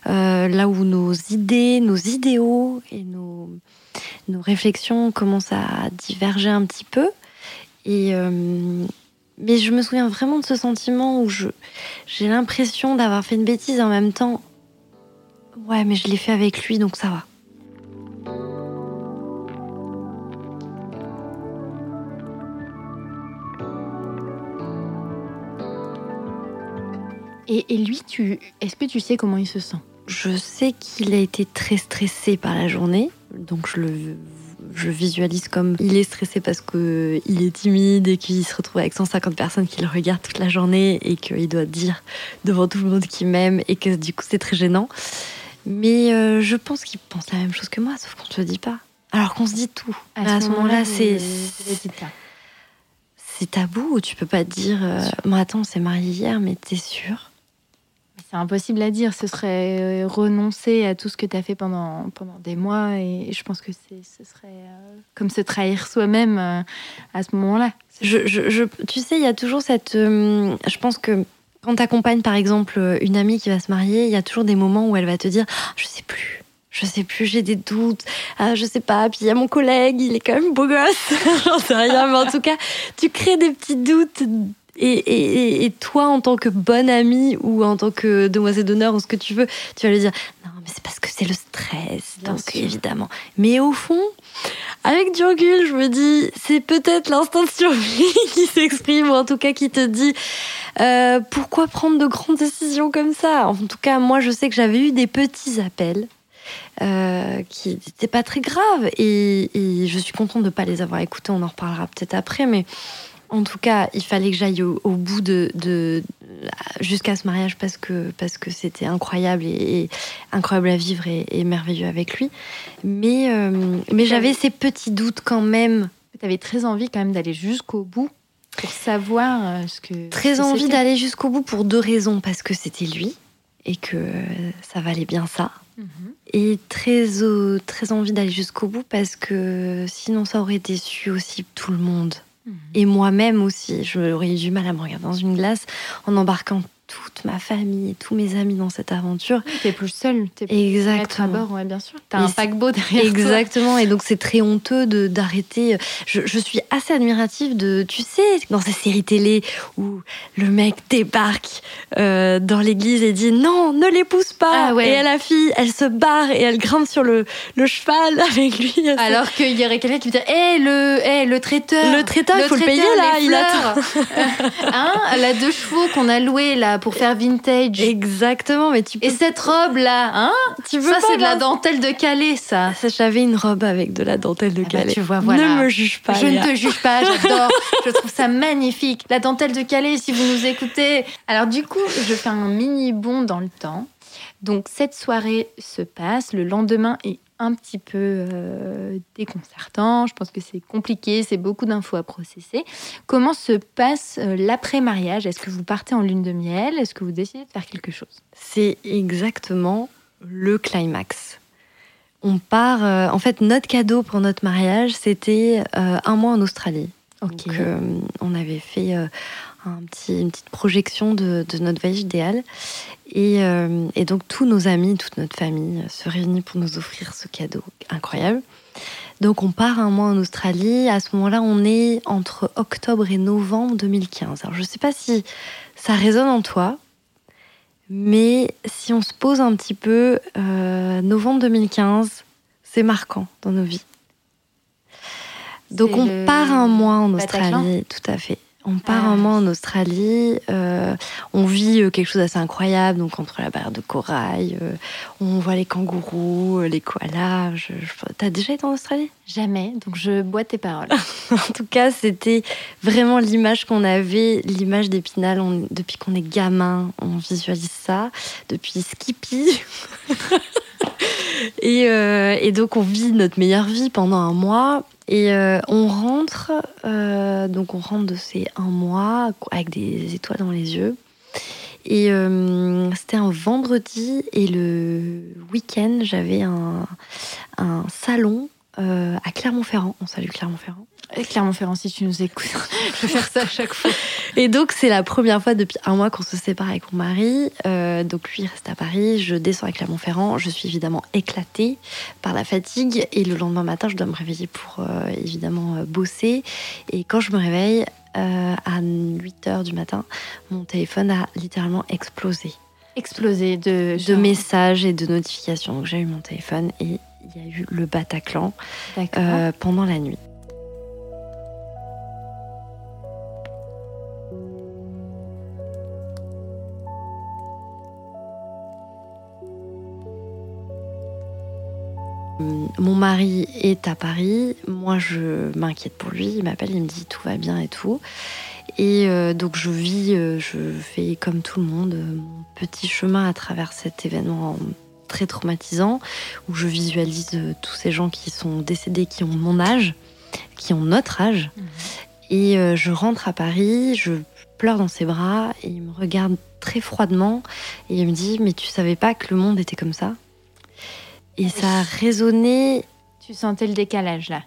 euh, là où nos idées, nos idéaux et nos, nos réflexions commencent à diverger un petit peu. Et euh, mais je me souviens vraiment de ce sentiment où je j'ai l'impression d'avoir fait une bêtise en même temps. Ouais, mais je l'ai fait avec lui, donc ça va. Et, et lui, tu, est-ce que tu sais comment il se sent? Je sais qu'il a été très stressé par la journée, donc je le je visualise comme il est stressé parce que il est timide et qu'il se retrouve avec 150 personnes qui le regardent toute la journée et qu'il doit dire devant tout le monde qu'il m'aime et que du coup c'est très gênant. Mais euh, je pense qu'il pense la même chose que moi, sauf qu'on ne se le dit pas. Alors qu'on se dit tout. Mais à ce moment-là, c'est c'est tabou. Tu peux pas te dire, euh, bon attends, on s'est marié hier, mais t'es sûr? C'est impossible à dire. Ce serait euh, renoncer à tout ce que tu as fait pendant, pendant des mois. Et je pense que ce serait euh, comme se trahir soi-même euh, à ce moment-là. Tu sais, il y a toujours cette. je pense que quand tu par exemple, une amie qui va se marier, il y a toujours des moments où elle va te dire Ah, Je sais plus. Je sais plus, j'ai des doutes, ah, je sais pas. Puis il y a mon collègue, il est quand même beau gosse. J'en sais rien, mais en tout cas, tu crées des petits doutes. Et, et- et- et toi, en tant que bonne amie ou en tant que demoiselle d'honneur ou ce que tu veux, tu vas lui dire Non, mais c'est parce que c'est le stress. Bien donc, sûr. évidemment. Mais au fond, avec du recul, je me dis, c'est peut-être l'instinct de survie qui s'exprime, ou en tout cas qui te dit, euh, pourquoi prendre de grandes décisions comme ça? En tout cas, moi, je sais que j'avais eu des petits appels. euh, qui n'étaient pas très graves et, et je suis contente de ne pas les avoir écoutés, on en reparlera peut-être après, mais en tout cas, il fallait que j'aille au, au bout de, de jusqu'à ce mariage parce que parce que c'était incroyable et, et incroyable à vivre et, et merveilleux avec lui. Mais euh, mais j'avais ces petits doutes quand même. Tu avais très envie quand même d'aller jusqu'au bout pour savoir euh, ce que. ce Très que envie d'aller jusqu'au bout pour deux raisons parce que c'était lui et que ça valait bien ça. Et très, euh, très envie d'aller jusqu'au bout parce que sinon ça aurait déçu aussi tout le monde. Et moi-même aussi, j'aurais eu du mal à me regarder dans une glace en embarquant toute ma famille et tous mes amis dans cette aventure. T'es plus seule. T'es plus Exactement. à bord, ouais, bien sûr. T'as Et un paquebot derrière toi. Exactement, et donc c'est très honteux de d'arrêter. Je, je suis assez admirative de, tu sais, dans ces séries télé où le mec débarque euh, dans l'église et dit non, ne l'épouse pas. Ah ouais. Et la fille, elle se barre et elle grimpe sur le, le cheval avec lui. Alors qu'il y aurait quelqu'un qui me dirait Hé, le, hé, le traiteur Le traiteur, il faut le payer, là, les il fleurs. Hein La deux chevaux qu'on a loué là pour faire vintage. Exactement, mais tu peux. Et cette robe là, hein tu veux Ça, c'est de la dentelle de Calais, ça. J'avais une robe avec de la dentelle de Ah bah, Calais. tu vois, voilà. Ne me juge pas. Je ne te juge pas, j'adore. je trouve ça magnifique. La dentelle de Calais, si vous nous écoutez. Alors du coup, je fais un mini bond dans le temps. Donc cette soirée se passe, le lendemain est un petit peu euh, déconcertant. Je pense que c'est compliqué, c'est beaucoup d'infos à processer. Comment se passe euh, l'après-mariage? Est-ce que vous partez en lune de miel? Est-ce que vous décidez de faire quelque chose? C'est exactement le climax. On part. euh, en fait, notre cadeau pour notre mariage, c'était un mois en Australie. Ok. Donc, euh, on avait fait un petit, une petite projection de, de notre voyage idéal. Et, euh, et donc, tous nos amis, toute notre famille euh, se réunit pour nous offrir ce cadeau incroyable. Donc, on part un mois en Australie. À ce moment-là, on est entre octobre et novembre 2015. Alors, je ne sais pas si ça résonne en toi, mais si on se pose un petit peu, euh, novembre 2015, c'est marquant dans nos vies. Donc on part un mois en Australie, tout à fait. On part Ah. un mois en Australie, euh, on vit euh, quelque chose d'assez incroyable, donc entre la barrière de corail, euh, on voit les kangourous, les koalas. Je, je- T'as déjà été en Australie? Jamais, donc je bois tes paroles. En tout cas, c'était vraiment l'image qu'on avait, l'image d'Épinal. On- depuis qu'on est gamin, on visualise ça. Depuis Skippy. et, euh, et donc, on vit notre meilleure vie pendant un mois. Et euh, on rentre, euh, donc on rentre de ces un mois avec des étoiles dans les yeux. Et euh, c'était un vendredi et le week-end, j'avais un, un salon à Clermont-Ferrand. On salue Clermont-Ferrand. Clermont-Ferrand, si tu nous écoutes, je vais faire ça à chaque fois. Et donc, c'est la première fois depuis un mois qu'on se sépare avec mon mari. Euh, donc, lui il reste à Paris, je descends à Clermont-Ferrand. Je suis évidemment éclatée par la fatigue. Et le lendemain matin, je dois me réveiller pour euh, évidemment euh, bosser. Et quand je me réveille euh, à 8 h du matin, mon téléphone a littéralement explosé Explosé de, de messages et de notifications. Donc, j'ai eu mon téléphone et il y a eu le Bataclan pendant la nuit. Mon mari est à Paris, moi je m'inquiète pour lui, il m'appelle, il me dit tout va bien et tout. Et euh, donc je vis, euh, je fais comme tout le monde, euh, mon petit chemin à travers cet événement très traumatisant, où je visualise euh, tous ces gens qui sont décédés, qui ont mon âge, qui ont notre âge. Et euh, je rentre à Paris, je pleure dans ses bras, et il me regarde très froidement, et il me dit, mais tu savais pas que le monde était comme ça? Et ça a résonné Tu sentais le décalage là.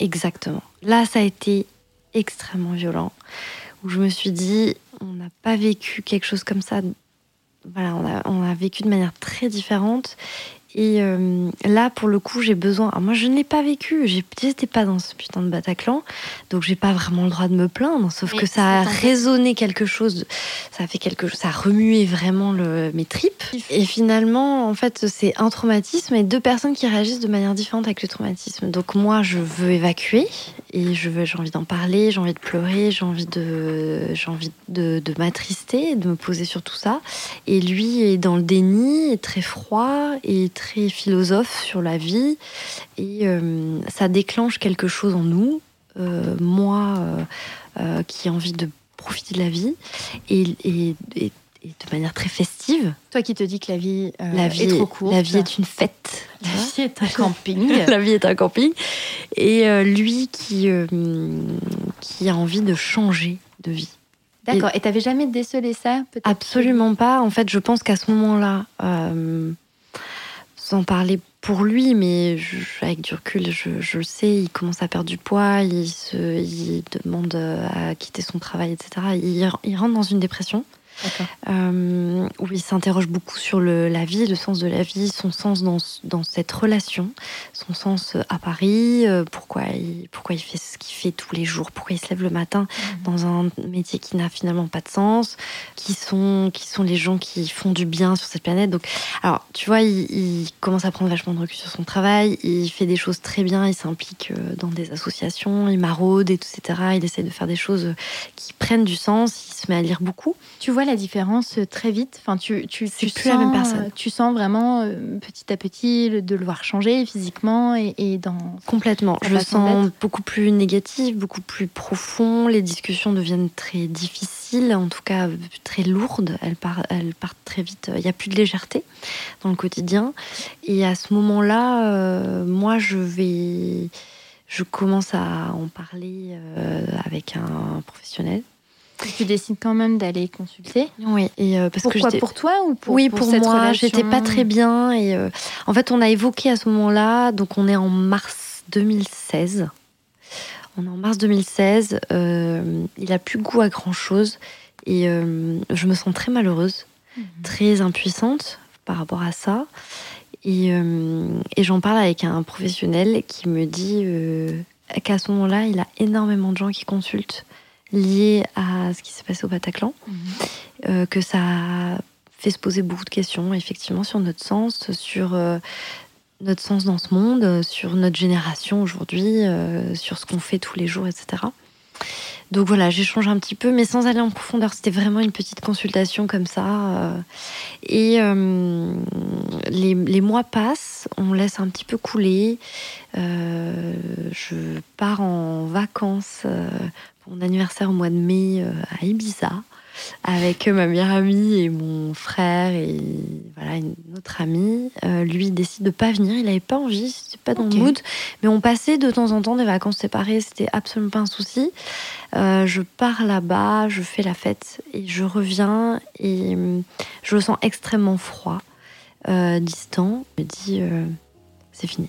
Exactement. Là, ça a été extrêmement violent, où je me suis dit, on n'a pas vécu quelque chose comme ça. Voilà, on a, on a vécu de manière très différente. Et euh, là, pour le coup, j'ai besoin. Alors moi, je n'ai pas vécu. J'étais pas dans ce putain de Bataclan, donc j'ai pas vraiment le droit de me plaindre. Sauf Mais que ça a résonné quelque chose. Ça a fait quelque chose. Ça a remué vraiment le, mes tripes. Et finalement, en fait, c'est un traumatisme et deux personnes qui réagissent de manière différente avec le traumatisme. Donc moi, je veux évacuer et je veux, j'ai envie d'en parler, j'ai envie de pleurer, j'ai envie de, j'ai envie de, de m'attrister, de me poser sur tout ça. Et lui est dans le déni, est très froid et très philosophe sur la vie. Et euh, ça déclenche quelque chose en nous. Euh, moi, euh, qui ai envie de profiter de la vie et, et- et- et de manière très festive. Toi qui te dis que la vie, la vie est trop courte. La vie est une fête. La vie est un camping. la vie est un camping. Et lui qui, qui a envie de changer de vie. D'accord. Et t'avais jamais décelé ça Absolument pas. En fait, je pense qu'à ce moment-là, euh, sans parler pour lui, mais avec du recul, je, le sais, il commence à perdre du poids, il, se, demande à quitter son travail, etc. Il rentre dans une dépression. Euh, où il s'interroge beaucoup sur le- la vie, le sens de la vie, son sens dans, dans cette relation, son sens euh, à Paris, euh, pourquoi, il, pourquoi il fait ce qu'il fait tous les jours, pourquoi il se lève le matin dans un métier qui n'a finalement pas de sens, qui sont, qui sont les gens qui font du bien sur cette planète. Donc, alors, tu vois, il, il commence à prendre vachement de recul sur son travail, il fait des choses très bien, il s'implique euh, dans des associations, il maraude, etc. Il essaie de faire des choses qui prennent du sens, il se met à lire beaucoup. Tu vois la différence euh, très vite. Enfin, tu, tu, tu plus la même sens, personne. euh, Tu sens vraiment euh, petit à petit le- de le voir changer physiquement et, et dans. Complètement. Je le sens beaucoup plus négatif, beaucoup plus profond. Les discussions deviennent très difficiles, en tout cas très lourdes. Elles, par- elles partent très vite. Il n'y a plus de légèreté dans le quotidien. Et à ce moment-là, euh, moi, je vais. Je commence à en parler euh, avec un professionnel. Tu décides quand même d'aller consulter. Oui, et euh, parce que Pourquoi j'étais- Pour toi ou pour oui, pour pour, cette moi, j'étais pas très bien. Et euh, en fait, on a évoqué à ce moment-là, donc on est en mars 2016. On est en mars 2016. euh, il a plus goût à grand chose et euh, je me sens très malheureuse, très impuissante par rapport à ça. Et, et j'en parle avec un professionnel qui me dit qu'à ce moment-là, il a énormément de gens qui consultent liés à ce qui s'est passé au Bataclan euh, que ça a fait se poser beaucoup de questions, effectivement, sur notre sens, sur euh, notre sens dans ce monde, sur notre génération aujourd'hui, euh, sur ce qu'on fait tous les jours, etc. Donc voilà, j'échange un petit peu, mais sans aller en profondeur. C'était vraiment une petite consultation comme ça. euh, et euh, les, mois passent, on laisse un petit peu couler. Euh, je pars en vacances pour mon anniversaire au mois de mai à Ibiza avec ma meilleure amie et mon frère et voilà une autre amie. Euh, lui décide de pas venir, il avait pas envie, c'était pas dans le mood, mais on passait de temps en temps des vacances séparées, c'était absolument pas un souci. Euh, je pars là-bas, je fais la fête et je reviens et hum, je le sens extrêmement froid, euh, distant. Je me dis euh, c'est fini.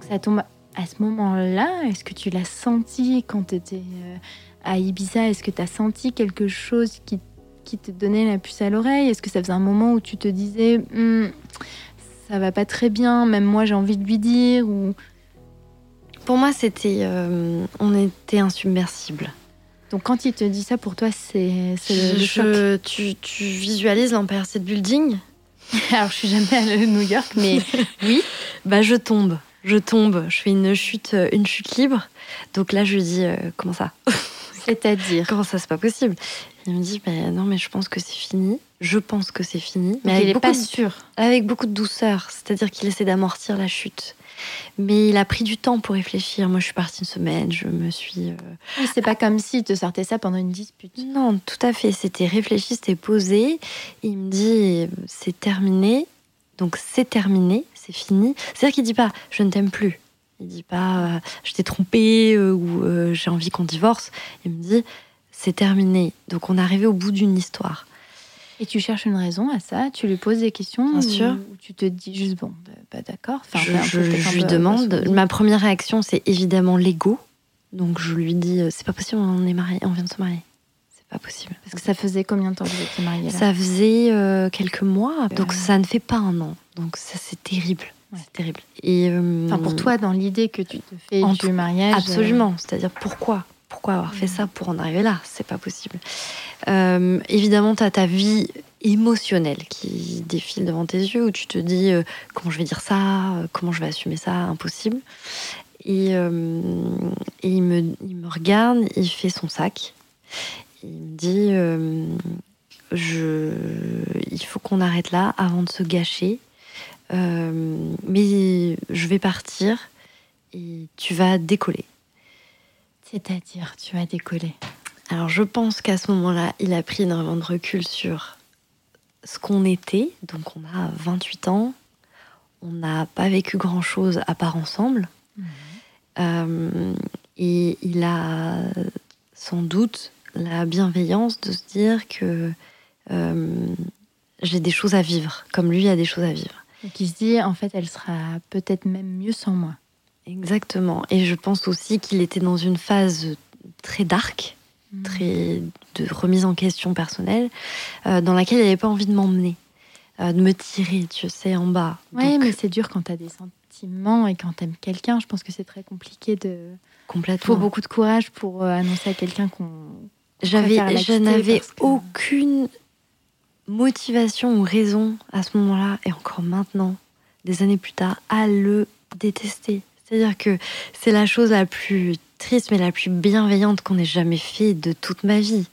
Donc ça tombe à ce moment-là. Est-ce que tu l'as senti quand tu étais à Ibiza? Est-ce que tu as senti quelque chose qui, qui te donnait la puce à l'oreille? Est-ce que ça faisait un moment où tu te disais Hmm, ça va pas très bien, même moi j'ai envie de lui dire ou... Pour moi, c'était, euh, on était insubmersible. Donc quand il te dit ça, pour toi, c'est le, choc. Tu, tu visualises l'Empire State Building? Alors je suis jamais allée à New York, mais oui. Bah je tombe, je tombe, je fais une chute, euh, une chute libre. Donc là je lui dis euh, comment ça C'est-à-dire Comment ça c'est pas possible Il me dit bah, non mais je pense que c'est fini. Je pense que c'est fini. Mais avec il est beaucoup pas de- sûr. Avec beaucoup de douceur, c'est-à-dire qu'il essaie d'amortir la chute. Mais il a pris du temps pour réfléchir. Moi je suis partie une semaine, je me suis euh, Oui, c'est pas comme s'il te sortait ça pendant une dispute. Non, tout à fait. C'était réfléchi, c'était posé. Il me dit c'est terminé. Donc c'est terminé, c'est fini. C'est-à-dire qu'il dit pas je ne t'aime plus. Il dit pas euh, je t'ai trompé euh, ou euh, j'ai envie qu'on divorce. Il me dit c'est terminé. Donc on est arrivé au bout d'une histoire. Et tu cherches une raison à ça? Tu lui poses des questions? Bien sûr. ou tu te dis juste bon, bah, bah, d'accord. Enfin, je lui demande. Ma première réaction c'est évidemment l'ego. Donc je lui dis c'est pas possible, on est mariés, on vient de se marier. C'est pas possible. Parce que ça faisait combien de temps que vous étiez mariés là? Ça faisait euh, quelques mois, donc ça ne fait pas un an. Donc ça c'est terrible, c'est terrible. Et euh, Enfin, pour toi, dans l'idée que tu te fais En du tout- mariage. Absolument. C'est-à-dire pourquoi? Pourquoi avoir fait ça pour en arriver là? C'est pas possible. Euh, évidemment, tu as ta vie émotionnelle qui défile devant tes yeux où tu te dis euh, comment je vais dire ça, euh, comment je vais assumer ça, impossible. Et, euh, et il, me, il me regarde, il fait son sac. Il me dit euh, je, il faut qu'on arrête là avant de se gâcher. Euh, mais je vais partir et tu vas décoller. C'est-à-dire, tu vas décoller. Alors je pense qu'à ce moment-là, il a pris énormément de recul sur ce qu'on était. Donc on a 28 ans, on n'a pas vécu grand-chose à part ensemble. Euh, et il a sans doute la bienveillance de se dire que euh, j'ai des choses à vivre, comme lui a des choses à vivre. Il se dit, en fait, elle sera peut-être même mieux sans moi. Exactement. Et je pense aussi qu'il était dans une phase très dark, très de remise en question personnelle, euh, dans laquelle il n'avait pas envie de m'emmener, euh, de me tirer, tu sais, en bas. Oui, Donc, mais c'est dur quand tu as des sentiments et quand tu aimes quelqu'un. Je pense que c'est très compliqué de. Il complètement. faut beaucoup de courage pour euh, annoncer à quelqu'un qu'on. J'avais, je n'avais que- aucune motivation ou raison à ce moment-là, et encore maintenant, des années plus tard, à le détester. C'est-à-dire que c'est la chose la plus triste, mais la plus bienveillante qu'on ait jamais fait de toute ma vie.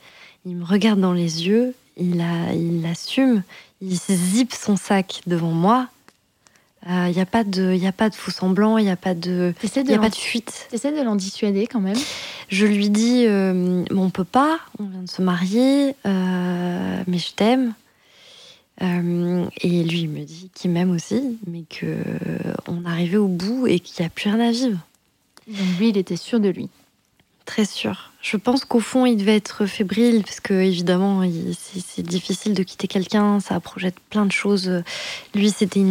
Il me regarde dans les yeux, il, a, il assume, il zippe son sac devant moi. Il n'y a pas de, il a pas de faux semblant, il n'y a pas de, il a pas de fuite. T'essaies de l'en dissuader quand même. Je lui dis, euh, on peut pas, on vient de se marier, euh, mais je t'aime. Euh, et lui, il me dit qu'il m'aime aussi, mais que euh, on arrivait au bout et qu'il n'y a plus rien à vivre. Donc lui, il était sûr de lui. Très sûr. Je pense qu'au fond, il devait être fébrile, parce que évidemment, c'est difficile de quitter quelqu'un, ça projette plein de choses. Lui, c'était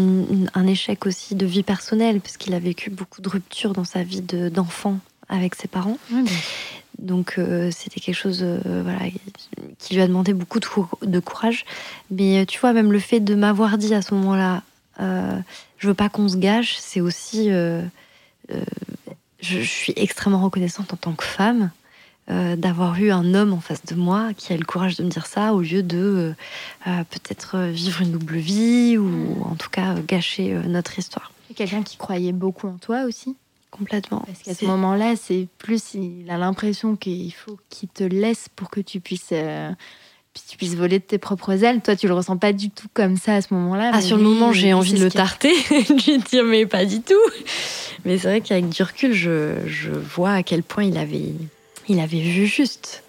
un échec aussi de vie personnelle, puisqu'il a vécu beaucoup de ruptures dans sa vie de- d'enfant avec ses parents. Donc euh, c'était quelque chose euh, voilà, qui lui a demandé beaucoup de, cou- de courage. Mais euh, tu vois, même le fait de m'avoir dit à ce moment-là, euh, je veux pas qu'on se gâche, c'est aussi... je, je suis extrêmement reconnaissante en tant que femme d'avoir eu un homme en face de moi qui a eu le courage de me dire ça au lieu de peut-être vivre une double vie ou en tout cas gâcher notre histoire. Quelqu'un qui croyait beaucoup en toi aussi? Complètement. Parce qu'à ce moment-là, c'est plus il a l'impression qu'il faut qu'il te laisse pour que tu puisses, euh, tu puisses voler de tes propres ailes. Toi, tu le ressens pas du tout comme ça à ce moment-là. Ah, sur le moment, j'ai envie de le tarter, de lui dire, mais pas du tout. Mais c'est vrai qu'avec du recul, je, je vois à quel point il avait, il avait vu juste.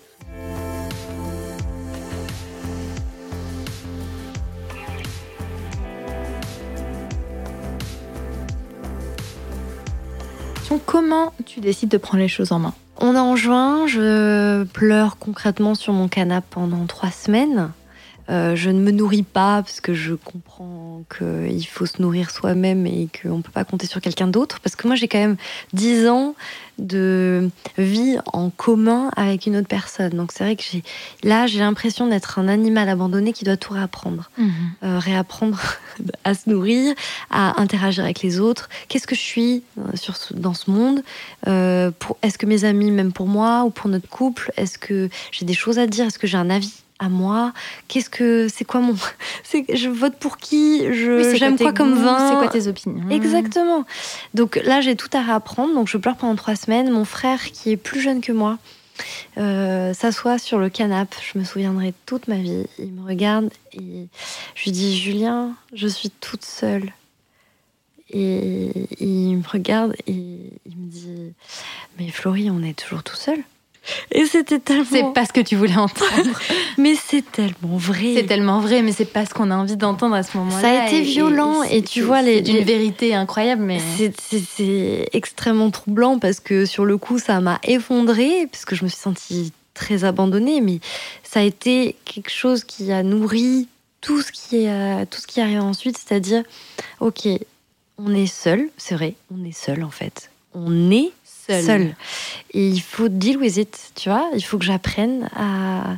Comment tu décides de prendre les choses en main? On est en juin, je pleure concrètement sur mon canapé pendant trois semaines. Euh, je ne me nourris pas parce que je comprends qu'il faut se nourrir soi-même et qu'on ne peut pas compter sur quelqu'un d'autre. Parce que moi, j'ai quand même 10 ans de vie en commun avec une autre personne. Donc c'est vrai que j'ai là, j'ai l'impression d'être un animal abandonné qui doit tout réapprendre. Euh, réapprendre à se nourrir, à interagir avec les autres. Qu'est-ce que je suis euh, sur ce- dans ce monde Euh, Est-ce que mes amis m'aiment pour moi ou pour notre couple? Est-ce que j'ai des choses à dire? Est-ce que j'ai un avis? À moi Qu'est-ce que c'est quoi mon c'est je vote pour qui? Je Oui, j'aime quoi comme vin? C'est quoi tes opinions? Exactement. Donc là, j'ai tout à réapprendre. Donc je pleure pendant trois semaines. Mon frère, qui est plus jeune que moi, euh, s'assoit sur le canapé. Je me souviendrai toute ma vie. Il me regarde et je lui dis Julien, je suis toute seule. Et il me regarde et il me dit Mais Florie, on est toujours tout seul. Et c'était tellement. C'est pas ce que tu voulais entendre. Mais c'est tellement vrai. C'est tellement vrai, mais c'est pas ce qu'on a envie d'entendre à ce moment-là. Ça a été Et- violent et, tu vois les, d'une les- vérité incroyable, mais c'est- extrêmement troublant parce que sur le coup ça m'a effondrée parce que je me suis sentie très abandonnée mais ça a été quelque chose qui a nourri tout ce qui est tout ce qui arrive ensuite c'est-à-dire ok on est seul c'est vrai on est seul en fait on est Seul. seul, et il faut deal with it tu vois. Il faut que j'apprenne à,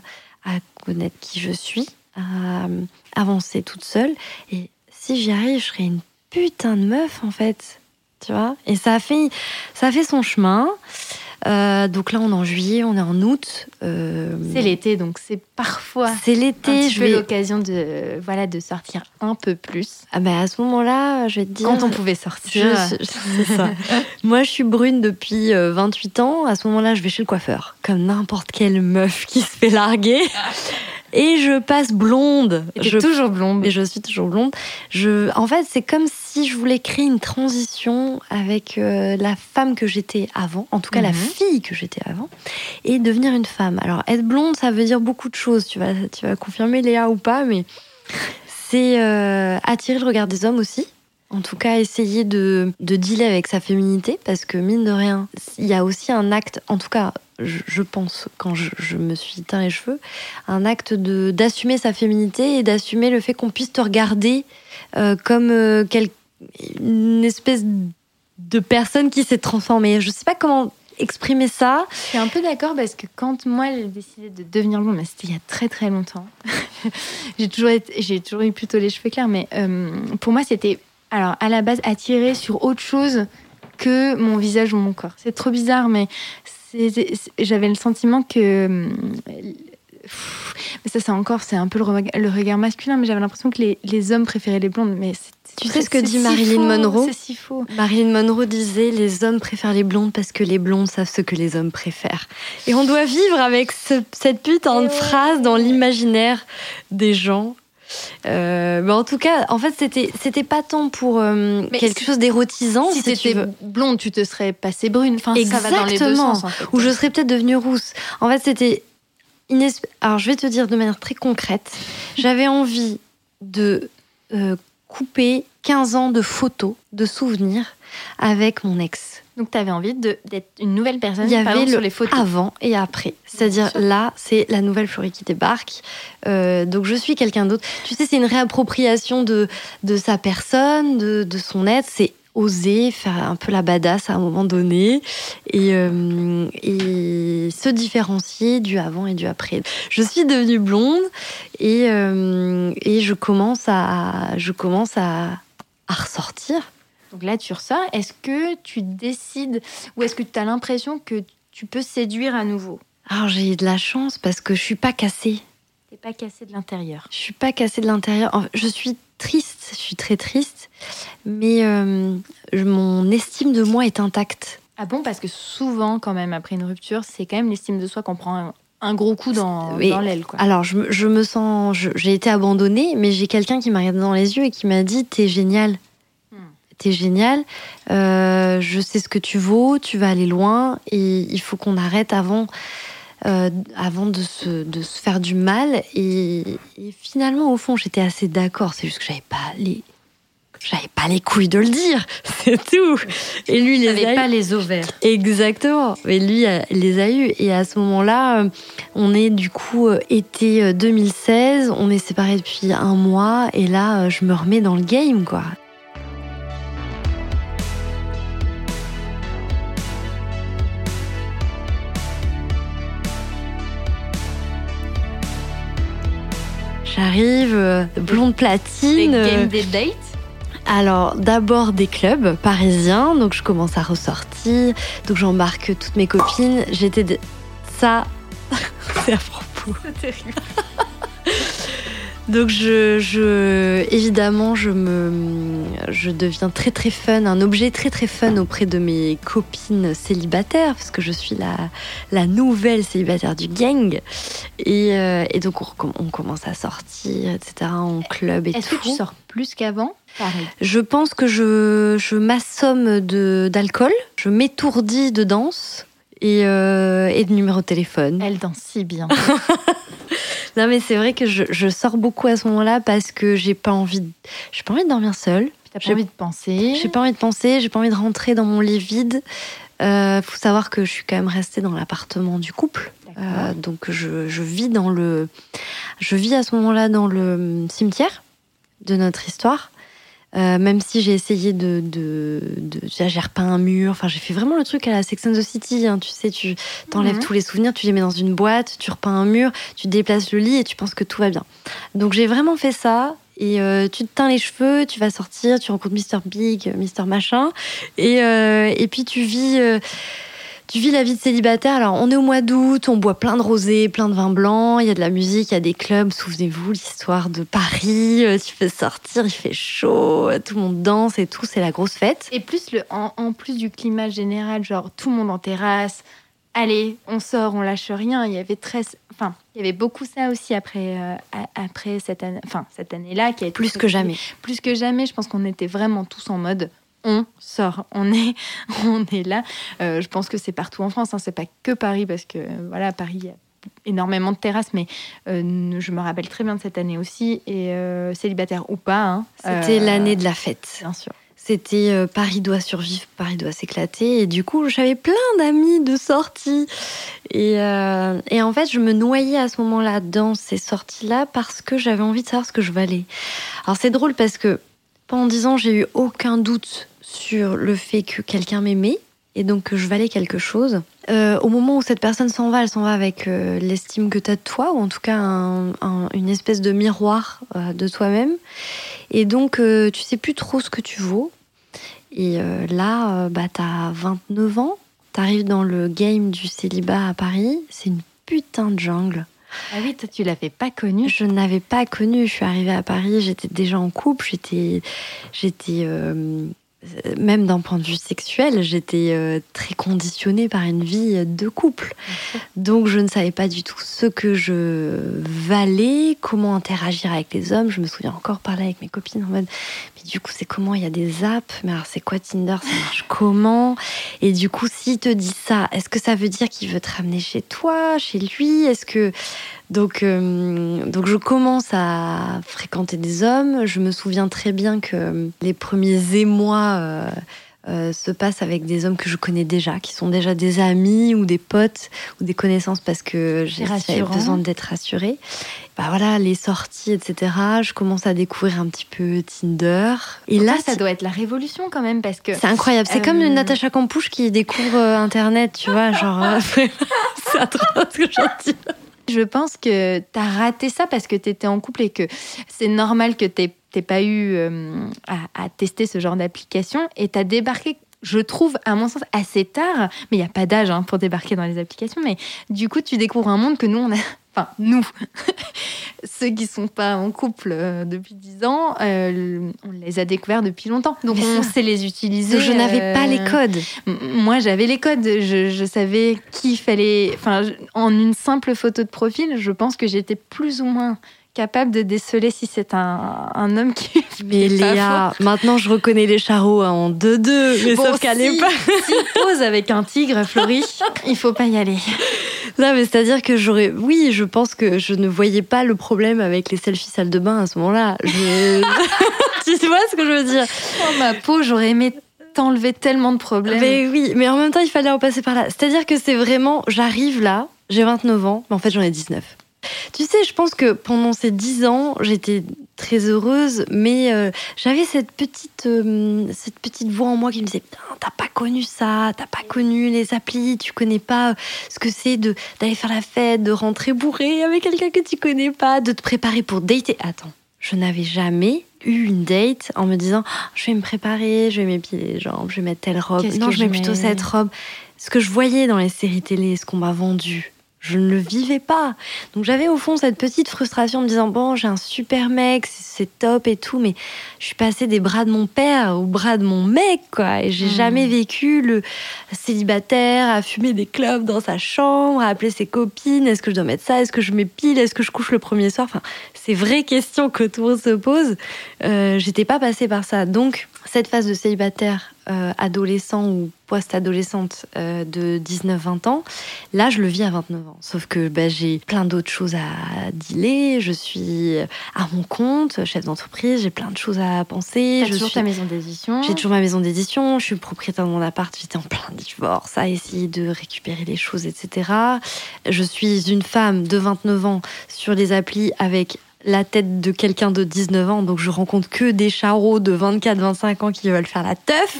à connaître qui je suis à euh, avancer toute seule. Et si j'y arrive je serai une putain de meuf en fait tu vois. Et ça fait ça a fait son chemin Euh, donc là, on est en juillet, on est en août. Euh, C'est l'été, donc c'est parfois C'est l'été, je vais. l'occasion de, voilà, de sortir un peu plus. Ah ben à ce moment-là, je vais te dire. Quand on pouvait sortir. C'est ça. Moi, je suis brune depuis euh, 28 ans. À ce moment-là, je vais chez le coiffeur, comme n'importe quelle meuf qui se fait larguer. Et je passe blonde. Et Je toujours blonde. Et je suis toujours blonde. Je, en fait, c'est comme si je voulais créer une transition avec euh, la femme que j'étais avant, en tout cas la Mhm. fille que j'étais avant, et devenir une femme. Alors, être blonde, ça veut dire beaucoup de choses. Tu vas, tu vas confirmer Léa ou pas, mais c'est euh, attirer le regard des hommes aussi. En tout cas, essayer de, de dealer avec sa féminité, parce que mine de rien, il y a aussi un acte, en tout cas, je, je pense, quand je, je me suis teint les cheveux, un acte de d'assumer sa féminité et d'assumer le fait qu'on puisse te regarder euh, comme euh, quel- une espèce de personne qui s'est transformée. Je sais pas comment exprimer ça. Je suis un peu d'accord parce que quand moi j'ai décidé de devenir blonde, c'était il y a très très longtemps. j'ai toujours toujours eu plutôt les cheveux clairs, mais euh, pour moi c'était alors à la base attiré sur autre chose que mon visage ou mon corps. C'est trop bizarre, mais j'avais le sentiment que pff, mais ça c'est encore c'est un peu le, rega- le regard masculin, mais j'avais l'impression que les, les hommes préféraient les blondes, mais Tu sais ce que dit si Marilyn Monroe C'est si faux. Marilyn Monroe disait les hommes préfèrent les blondes parce que les blondes savent ce que les hommes préfèrent. Et on doit vivre avec ce- cette putain de phrase dans l'imaginaire des gens. Euh, en tout cas, en fait, c'était c'était pas tant pour euh, quelque si- chose d'érotisant. Si tu t'étais blonde, tu te serais passée brune. Enfin, ça va dans les deux Exactement. sens. En fait. Ou je serais peut-être devenue rousse. En fait, c'était Alors, je vais te dire de manière très concrète. J'avais envie de euh, couper 15 ans de photos, de souvenirs avec mon ex. Donc, tu avais envie d'être une nouvelle personne Il y avait le sur les photos. avant et après. C'est-à-dire là, c'est la nouvelle Florie qui débarque. Euh, donc je suis quelqu'un d'autre. Tu sais, c'est une réappropriation de, de sa personne, de, de son être. C'est oser faire un peu la badass à un moment donné et, euh, et se différencier du avant et du après. Je suis devenue blonde et, euh, et je commence à, je commence à, à ressortir. Donc là, tu ressors. Est-ce que tu décides ou est-ce que tu as l'impression que tu peux séduire à nouveau? Alors j'ai eu de la chance parce que je suis pas cassée. T'es pas cassé de l'intérieur. Je suis pas cassée de l'intérieur. Je suis triste, je suis très triste, mais euh, mon estime de moi est intacte. Ah bon Parce que souvent, quand même, après une rupture, c'est quand même l'estime de soi qu'on prend un, un gros coup dans, l'aile. Alors je, me- je me sens, j'ai été abandonnée, mais j'ai quelqu'un qui m'a regardé dans les yeux et qui m'a dit t'es génial, t'es génial, euh, je sais ce que tu vaux, tu vas aller loin et il faut qu'on arrête avant. Euh, avant de se, de se faire du mal et, et finalement au fond j'étais assez d'accord c'est juste que j'avais pas les j'avais pas les couilles de le dire c'est tout et lui il les a eu. pas les ovaires. Exactement. Mais lui euh, il les a eus. Et à ce moment-là, euh, on est du coup été euh, 2016. On est séparés depuis un mois. Et là, je me remets dans le game, quoi. J'arrive, euh, blonde platine. euh, game des dates alors, d'abord des clubs parisiens, donc je commence à ressortir, donc j'embarque toutes mes copines. J'étais. de- Ça, c'est à propos. C'est terrible. Donc, je, je, évidemment, je me, je deviens très très fun, un objet très très fun auprès de mes copines célibataires, parce que je suis la, la nouvelle célibataire du gang. Et, euh, et donc, on, commence à sortir, etc., en club et Est-ce tout. que tu sors plus qu'avant? Pareil. Je pense que je, je m'assomme de, d'alcool, je m'étourdis de danse et, euh, et de numéro de téléphone. Elle danse si bien. Non mais c'est vrai que je, je sors beaucoup à ce moment-là parce que j'ai pas envie, de- j'ai pas envie de dormir seule. T'as pas J'ai- envie de penser. J'ai pas envie de penser, j'ai pas envie de rentrer dans mon lit vide. Euh, faut savoir que je suis quand même restée dans l'appartement du couple. Euh, donc je, je vis dans le, je vis à ce moment-là dans le cimetière de notre histoire. Euh, même si j'ai essayé de, de, de j'ai repeint un mur, enfin j'ai fait vraiment le truc à la Sex and the City, hein, tu sais, tu t'enlèves tous les souvenirs, tu les mets dans une boîte, tu repeins un mur, tu déplaces le lit et tu penses que tout va bien. Donc j'ai vraiment fait ça. Et euh, tu te teins les cheveux, tu vas sortir, tu rencontres Mr Big, Mr Machin, et, euh, et puis tu vis, tu vis la vie de célibataire. Alors, on est au mois d'août, on boit plein de rosés, plein de vin blanc, il y a de la musique, il y a des clubs. Souvenez-vous, l'histoire de Paris, euh, tu peux sortir, il fait chaud, tout le monde danse et tout, c'est la grosse fête. Et plus le, en, en plus du climat général, genre tout le monde en terrasse, allez, on sort, on lâche rien. Il y avait très, enfin, il y avait beaucoup ça aussi après, euh, après cette année, enfin cette année-là qui a été Plus que jamais. plus que jamais. Je pense qu'on était vraiment tous en mode. On sort, on est, on est là. Euh, je pense que c'est partout en France. Hein, c'est pas que Paris parce que euh, voilà, Paris il y a énormément de terrasses, mais euh, je me rappelle très bien de cette année aussi. Et euh, célibataire ou pas, hein, C'était l'année de la fête. Bien sûr. C'était euh, Paris doit survivre, Paris doit s'éclater. Et du coup, j'avais plein d'amis de sorties. Et, euh, et en fait, je me noyais à ce moment-là dans ces sorties-là parce que j'avais envie de savoir ce que je valais. Alors, c'est drôle parce que pendant dix ans, j'ai eu aucun doute sur le fait que quelqu'un m'aimait et donc que je valais quelque chose. Euh, au moment où cette personne s'en va, elle s'en va avec euh, l'estime que tu as de toi, ou en tout cas un- un- une espèce de miroir euh, de toi-même. Et donc, tu sais plus trop ce que tu vaux. Et là, bah, t'as 29 ans, t'arrives dans le game du célibat à Paris, c'est une putain de jungle. Ah oui, toi, tu l'avais pas connu. Je n'avais pas connu. Je suis arrivée à Paris, j'étais déjà en couple, j'étais, j'étais euh, même d'un point de vue sexuel, j'étais euh, très conditionnée par une vie de couple. Donc je ne savais pas du tout ce que je valais, comment interagir avec les hommes. Je me souviens encore parler avec mes copines en mode, mais du coup c'est comment Il y a des apps, mais alors c'est quoi Tinder? Ça marche comment? Et du coup, s'il te dit ça, est-ce que ça veut dire qu'il veut te ramener chez toi, chez lui? Est-ce que donc, euh, donc je commence à fréquenter des hommes. Je me souviens très bien que les premiers émois euh, euh, se passent avec des hommes que je connais déjà, qui sont déjà des amis ou des potes ou des connaissances parce que j'ai besoin d'être rassurée. Bah voilà, les sorties, etc. Je commence à découvrir un petit peu Tinder. Et là, Là, ça doit être la révolution quand même parce que c'est incroyable. C'est Euh, comme une Natacha Campouche qui découvre euh, Internet, tu vois, genre. euh, c'est atroce ce que j'en dis. Je pense que tu as raté ça parce que tu étais en couple et que c'est normal que tu n'aies pas eu euh, à, tester ce genre d'application et tu as débarqué, je trouve, à mon sens, assez tard. Mais il n'y a pas d'âge hein, pour débarquer dans les applications. Mais du coup, tu découvres un monde que nous, on a. Enfin, nous, ceux qui sont pas en couple euh, depuis 10 ans, euh, on les a découverts depuis longtemps. Donc, Mais on ça. sait les utiliser. Je n'avais pas les euh, codes. Moi, j'avais les codes. Je, je savais qui fallait. Enfin, en une simple photo de profil, je pense que j'étais plus ou moins capable de déceler si c'est un, un homme qui. Mais pas Léa, maintenant je reconnais les charros hein, en 2-2. Mais Bon, sauf qu'à si- l'époque. S'il pose avec un tigre, Florie, il faut pas y aller. Non, mais c'est-à-dire que j'aurais. Oui, je pense que je ne voyais pas le problème avec les selfies salle de bain à ce moment-là. Je... tu vois ce que je veux dire? Oh, ma peau, j'aurais aimé t'enlever tellement de problèmes. Mais oui, mais en même temps, il fallait en passer par là. C'est-à-dire que c'est vraiment. J'arrive là, j'ai 29 ans, mais en fait, j'en ai 19. Tu sais, je pense que pendant ces 10 ans, j'étais très heureuse, mais euh, j'avais cette petite, euh, cette petite voix en moi qui me disait T'as pas connu ça, t'as pas connu les applis, tu connais pas ce que c'est de d'aller faire la fête, de rentrer bourré avec quelqu'un que tu connais pas, de te préparer pour dater. Attends, je n'avais jamais eu une date en me disant Ah, je vais me préparer, je vais m'épiler les jambes, je vais mettre telle robe. Non, que je mets plutôt cette robe. Ce que je voyais dans les séries télé, ce qu'on m'a vendu, je ne le vivais pas. Donc j'avais au fond cette petite frustration en me disant bon, j'ai un super mec, c'est top et tout, mais je suis passée des bras de mon père aux bras de mon mec, quoi. Et j'ai Hmm. jamais vécu le célibataire à fumer des clopes dans sa chambre, à appeler ses copines. Est-ce que je dois mettre ça? Est-ce que je m'épile Est-ce que je couche le premier soir? Enfin, ces vraies questions que tout le monde se pose. Euh, J'étais pas passée par ça. Donc cette phase de célibataire euh, adolescent ou post-adolescente euh, de 19-20 ans, là je le vis à 29 ans. Sauf que bah, j'ai plein d'autres choses à dealer, je suis à mon compte, chef d'entreprise, j'ai plein de choses à penser. Je toujours suis... ta maison d'édition. J'ai toujours ma maison d'édition, je suis propriétaire de mon appart, j'étais en plein divorce, à essayer de récupérer les choses, etc. Je suis une femme de 29 ans sur les applis avec la tête de quelqu'un de 19 ans, donc je rencontre que des charros de 24-25 ans qui veulent faire la teuf,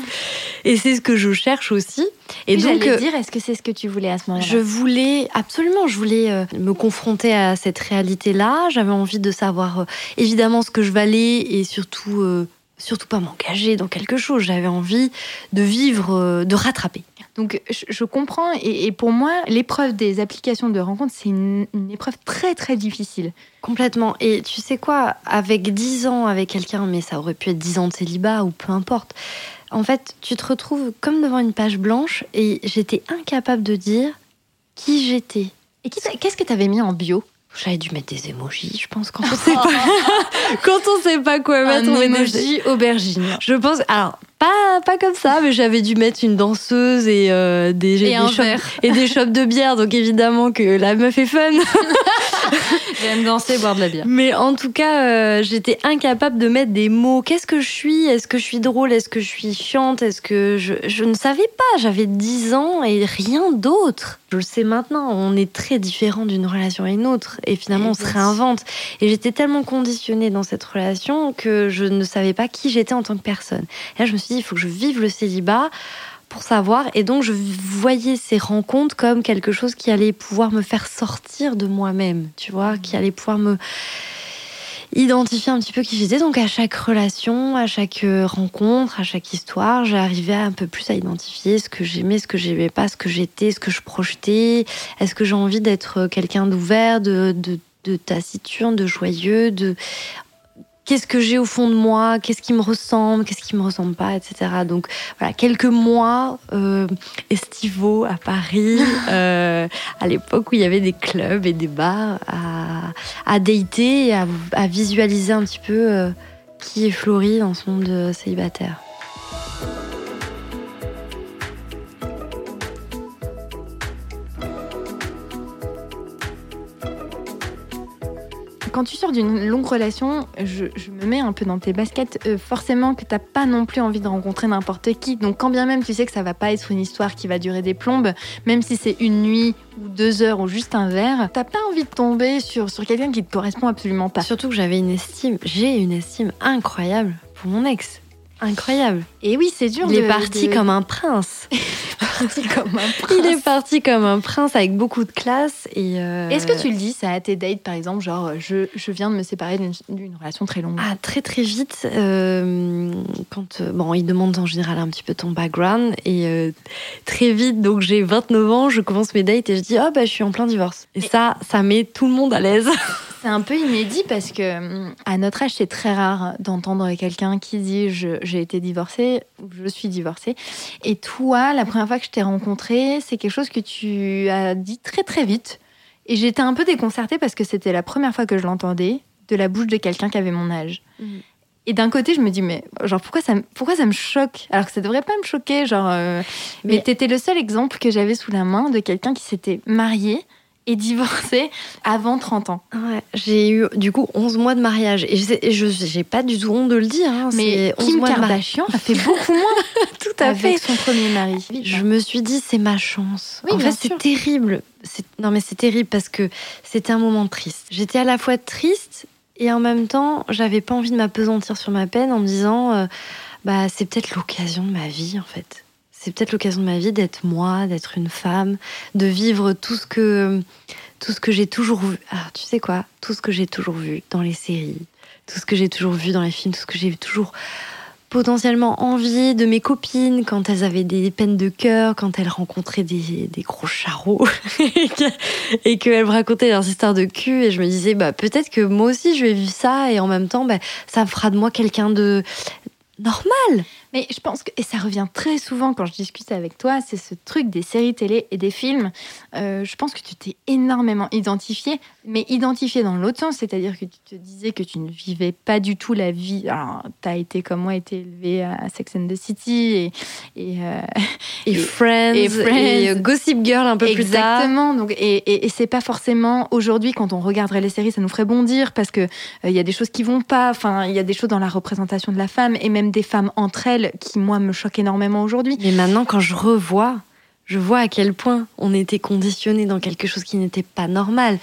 et c'est ce que je cherche aussi. Et donc, euh, dire, est-ce que c'est ce que tu voulais à ce moment-là? je voulais absolument, je voulais euh, me confronter à cette réalité-là. J'avais envie de savoir euh, évidemment ce que je valais et surtout, euh, surtout pas m'engager dans quelque chose. J'avais envie de vivre, euh, de rattraper. Donc je, je comprends et, et pour moi, l'épreuve des applications de rencontre, c'est une, une épreuve très très difficile. Complètement. Et tu sais quoi, avec 10 ans avec quelqu'un, mais ça aurait pu être 10 ans de célibat ou peu importe, en fait, tu te retrouves comme devant une page blanche et j'étais incapable de dire qui j'étais. Et qu'est-ce que tu avais mis en bio? J'avais dû mettre des émojis, je pense, quand on sait pas, quand on sait pas quoi Un mettre. on met des- emoji aubergine. Je pense, alors pas pas comme ça, mais j'avais dû mettre une danseuse et euh, des Et des et des shops de bière, donc évidemment que la meuf est fun. J'aime danser, boire de la bière. Mais en tout cas, euh, j'étais incapable de mettre des mots. Qu'est-ce que je suis? Est-ce que je suis drôle? Est-ce que je suis chiante? Est-ce que je... je ne savais pas. J'avais 10 ans et rien d'autre. Je le sais maintenant. On est très différent d'une relation à une autre. Et finalement, on se réinvente. Et j'étais tellement conditionnée dans cette relation que je ne savais pas qui j'étais en tant que personne. Et là, je me suis dit, il faut que je vive le célibat pour savoir. Et donc, je voyais ces rencontres comme quelque chose qui allait pouvoir me faire sortir de moi-même, tu vois, qui allait pouvoir me identifier un petit peu qui j'étais. Donc, à chaque relation, à chaque euh, rencontre, à chaque histoire, j'arrivais un peu plus à identifier ce que j'aimais, ce que j'aimais pas, ce que j'étais, ce que je projetais. Est-ce que j'ai envie d'être euh, quelqu'un d'ouvert, de, de, de taciturne, de joyeux, de qu'est-ce que j'ai au fond de moi, qu'est-ce qui me ressemble, qu'est-ce qui me ressemble pas, etc. Donc voilà, quelques mois euh, estivaux à Paris, euh, à l'époque où il y avait des clubs et des bars à, à dater et à, à visualiser un petit peu euh, qui est Florie dans ce monde célibataire. Quand tu sors d'une longue relation, je, me mets un peu dans tes baskets. euh, forcément que t'as pas non plus envie de rencontrer n'importe qui. Donc quand bien même tu sais que ça va pas être une histoire qui va durer des plombes, même si c'est une nuit ou deux heures ou juste un verre, t'as pas envie de tomber sur, sur quelqu'un qui te correspond absolument pas. Surtout que j'avais une estime, j'ai une estime incroyable pour mon ex. Incroyable. Et oui, c'est dur. Il de- est parti de- comme un prince. parti comme un prince. Il est parti comme un prince avec beaucoup de classe et. euh, Est-ce que tu le dis ça à tes dates par exemple, genre je, je viens de me séparer d'une relation très longue? Ah, très très vite, euh, quand euh, bon, ils demandent en général un petit peu ton background et euh, très vite, donc j'ai 29 ans, je commence mes dates et je dis oh bah je suis en plein divorce. Et, ça, ça met tout le monde à l'aise. C'est un peu inédit parce que hum, à notre âge, c'est très rare d'entendre quelqu'un qui dit j'ai été divorcée ou je suis divorcée. Et toi, la première fois que je t'ai rencontré, c'est quelque chose que tu as dit très très vite. Et j'étais un peu déconcertée parce que c'était la première fois que je l'entendais de la bouche de quelqu'un qui avait mon âge. Mhm. Et d'un côté, je me dis, mais genre, pourquoi ça, me- pourquoi ça me choque? Alors que ça devrait pas me choquer. Genre, euh, mais Mais- t'étais le seul exemple que j'avais sous la main de quelqu'un qui s'était marié et divorcé avant 30 ans. Ouais, j'ai eu du coup 11 mois de mariage et je j'ai pas du tout honte de le dire. hein, Mais c'est 11 Kim mois. Kardashian a fait beaucoup moins Tout à avec fait. son premier mari. Je me suis dit, c'est ma chance. Oui, en fait, c'est terrible. Non, mais c'est terrible parce que c'était un moment triste. J'étais à la fois triste et en même temps, j'avais pas envie de m'apesantir sur ma peine en me disant, euh, bah, c'est peut-être l'occasion de ma vie, en fait. C'est peut-être l'occasion de ma vie d'être moi, d'être une femme, de vivre tout ce que, tout ce que j'ai toujours vu. Alors, tu sais quoi? Tout ce que j'ai toujours vu dans les séries, tout ce que j'ai toujours vu dans les films, tout ce que j'ai toujours potentiellement envie de mes copines quand elles avaient des peines de cœur, quand elles rencontraient des, gros charros et qu'elles me racontaient leurs histoires de cul et je me disais bah peut-être que moi aussi je vais vivre ça et en même temps bah, ça fera de moi quelqu'un de normal. Mais je pense que, et ça revient très souvent quand je discute avec toi, c'est ce truc des séries télé et des films. Euh, je pense que tu t'es énormément identifié, mais identifié dans l'autre sens, c'est-à-dire que tu te disais que tu ne vivais pas du tout la vie. Alors, tu as été comme moi, été élevé à Sex and the City et. Et, euh, Et, Friends, et et, Friends. euh, Gossip Girl un peu plus tard. Exactement. Donc, et, et, c'est pas forcément aujourd'hui quand on regarderait les séries, ça nous ferait bondir parce que euh, il y a des choses qui vont pas. Enfin, il y a des choses dans la représentation de la femme et même des femmes entre elles qui moi me choquent énormément aujourd'hui. Mais maintenant quand je revois, je vois à quel point on était conditionné dans quelque chose qui n'était pas normal.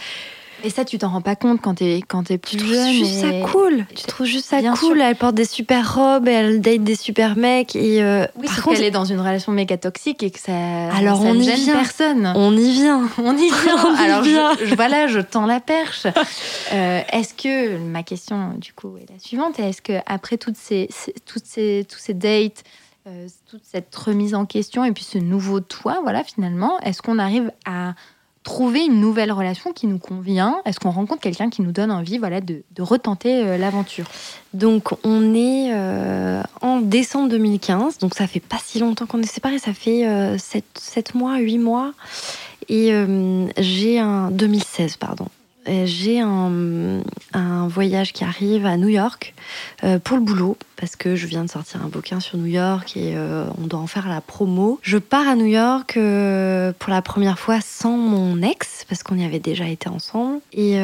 Et ça, tu t'en rends pas compte quand t'es quand t'es plus Tu trouves jeune. juste et- ça cool. Tu trouves juste ça Bien cool. sûr. Elle porte des super robes et elle date des super mecs. Et euh, Oui, par contre, qu'elle est dans une relation méga toxique et que ça. Alors, ça on ne y gêne vient. personne. on y vient. On y vient. On y Alors, vient. Je, je- voilà, je tends la perche. Euh, est-ce que ma question, du coup, est la suivante Est-ce que après toutes ces, ces- toutes ces, tous ces dates, euh, toute cette remise en question et puis ce nouveau toi, voilà, finalement, est-ce qu'on arrive à trouver une nouvelle relation qui nous convient Est-ce qu'on rencontre quelqu'un qui nous donne envie voilà, de, de retenter euh, l'aventure? Donc, on est euh, en décembre 2015, donc ça fait pas si longtemps qu'on est séparés, ça fait 7, mois, 8 mois. Et euh, j'ai un 2016, pardon. Euh, J'ai un, voyage qui arrive à New York euh, pour le boulot parce que je viens de sortir un bouquin sur New York et euh, on doit en faire la promo. Je pars à New York pour la première fois sans mon ex parce qu'on y avait déjà été ensemble et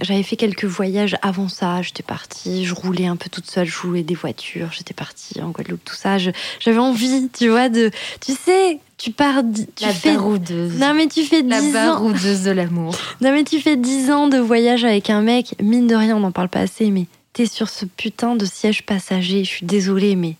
j'avais fait quelques voyages avant ça. J'étais partie, je roulais un peu toute seule, je jouais des voitures, j'étais partie en Guadeloupe, tout ça. J'avais envie, tu vois, de, tu sais, tu pars, tu La fais, baroudeuse. non mais tu fais La 10 ans. baroudeuse de l'amour. Non mais tu fais 10 ans de voyage avec un mec, mine de rien, on n'en parle pas assez, mais t'es sur ce putain de siège passager, je suis désolée, mais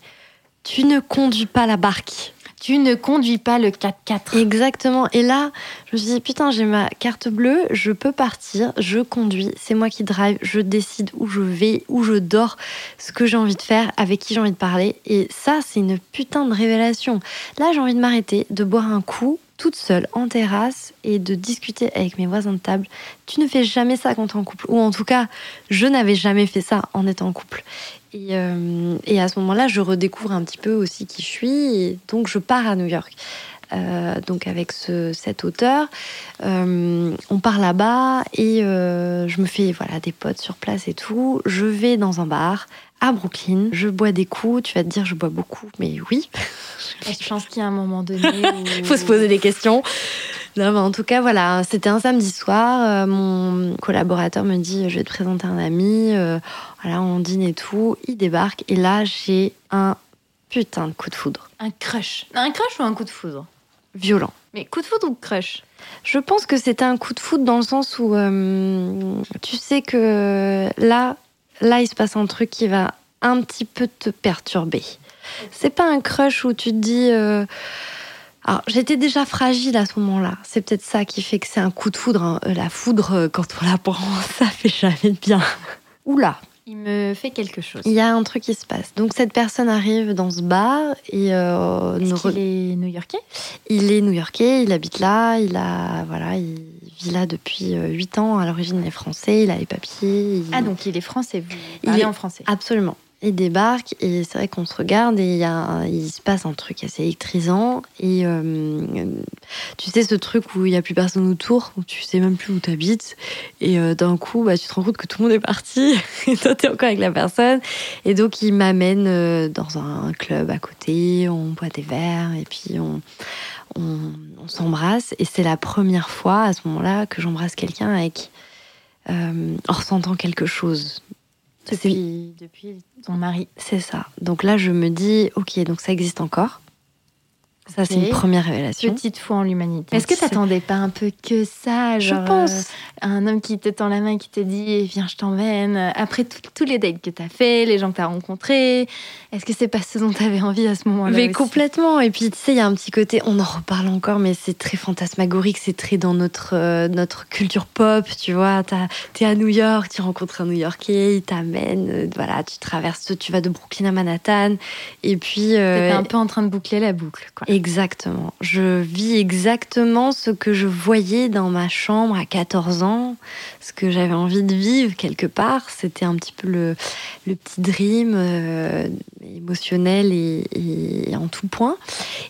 tu ne conduis pas la barque. Tu ne conduis pas le 4x4. Exactement. Et là, je me suis dit, putain, j'ai ma carte bleue, je peux partir, je conduis, c'est moi qui drive, je décide où je vais, où je dors, ce que j'ai envie de faire, avec qui j'ai envie de parler. Et ça, c'est une putain de révélation. Là, j'ai envie de m'arrêter, de boire un coup toute seule en terrasse et de discuter avec mes voisins de table. Tu ne fais jamais ça quand tu es en couple. Ou en tout cas, je n'avais jamais fait ça en étant en couple. Et, euh, et à ce moment-là, je redécouvre un petit peu aussi qui je suis. Et donc, je pars à New York. Euh, donc avec ce, cet auteur, euh, on part là-bas et euh, je me fais voilà des potes sur place et tout. Je vais dans un bar à Brooklyn, je bois des coups. Tu vas te dire je bois beaucoup, mais oui. Je pense qu'il y a un moment donné où... Il faut se poser des questions. Non, mais en tout cas, voilà, c'était un samedi soir. euh, mon collaborateur me dit Je vais te présenter un ami. euh, voilà, on dîne et tout. Il débarque. Et là, j'ai un putain de coup de foudre. Un crush. Un crush ou un coup de foudre? Violent. Mais coup de foudre ou crush? Je pense que c'était un coup de foudre dans le sens où euh, tu sais que là, là, il se passe un truc qui va un petit peu te perturber. C'est pas un crush où tu te dis. Alors, j'étais déjà fragile à ce moment-là. C'est peut-être ça qui fait que c'est un coup de foudre. hein. Euh, La foudre, euh, quand on la prend, ça fait jamais de bien. Oula, Il me fait quelque chose. il y a un truc qui se passe. Donc, cette personne arrive dans ce bar et euh, Est-ce re- est new-yorkais? Il est new-yorkais, il habite là, il a voilà, il vit là depuis 8 ans. À l'origine, il est français, il a les papiers. il- Ah, donc il est français, vous Il est- en français. Absolument. Il débarque et c'est vrai qu'on se regarde et il, y a il se passe un truc assez électrisant. Et euh, tu sais, ce truc où il n'y a plus personne autour, où tu sais même plus où tu habites. Et euh, d'un coup, bah, tu te rends compte que tout le monde est parti et toi, tu es encore avec la personne. Et donc, il m'amène euh, dans un club à côté, on boit des verres et puis on, on, s'embrasse. Et c'est la première fois à ce moment-là que j'embrasse quelqu'un en ressentant quelque chose. Depuis, depuis ton mari. c'est ça. Donc là, je me dis, ok, donc ça existe encore. Ça, c'est une première révélation. Petite foi en l'humanité. Est-ce que C'est- t'attendais pas un peu que ça Je genre, pense. euh, un homme qui te tend la main et qui te dit Viens, je t'emmène. Après tout- tous les dates que t'as fait, les gens que t'as rencontrés, est-ce que c'est pas ce dont t'avais envie à ce moment-là Mais complètement. Et puis, tu sais, il y a un petit côté, on en reparle encore, mais c'est très fantasmagorique, c'est très dans notre, euh, notre culture pop, tu vois. T'es à New York, tu rencontres un New Yorkais, il t'amène, euh, voilà, tu traverses, tu vas de Brooklyn à Manhattan. Et puis. euh, T'étais un peu en train de boucler la boucle. Quoi. Exactement. Je vis exactement ce que je voyais dans ma chambre à 14 ans, ce que j'avais envie de vivre quelque part. C'était un petit peu le, le petit dream euh, émotionnel et, en tout point.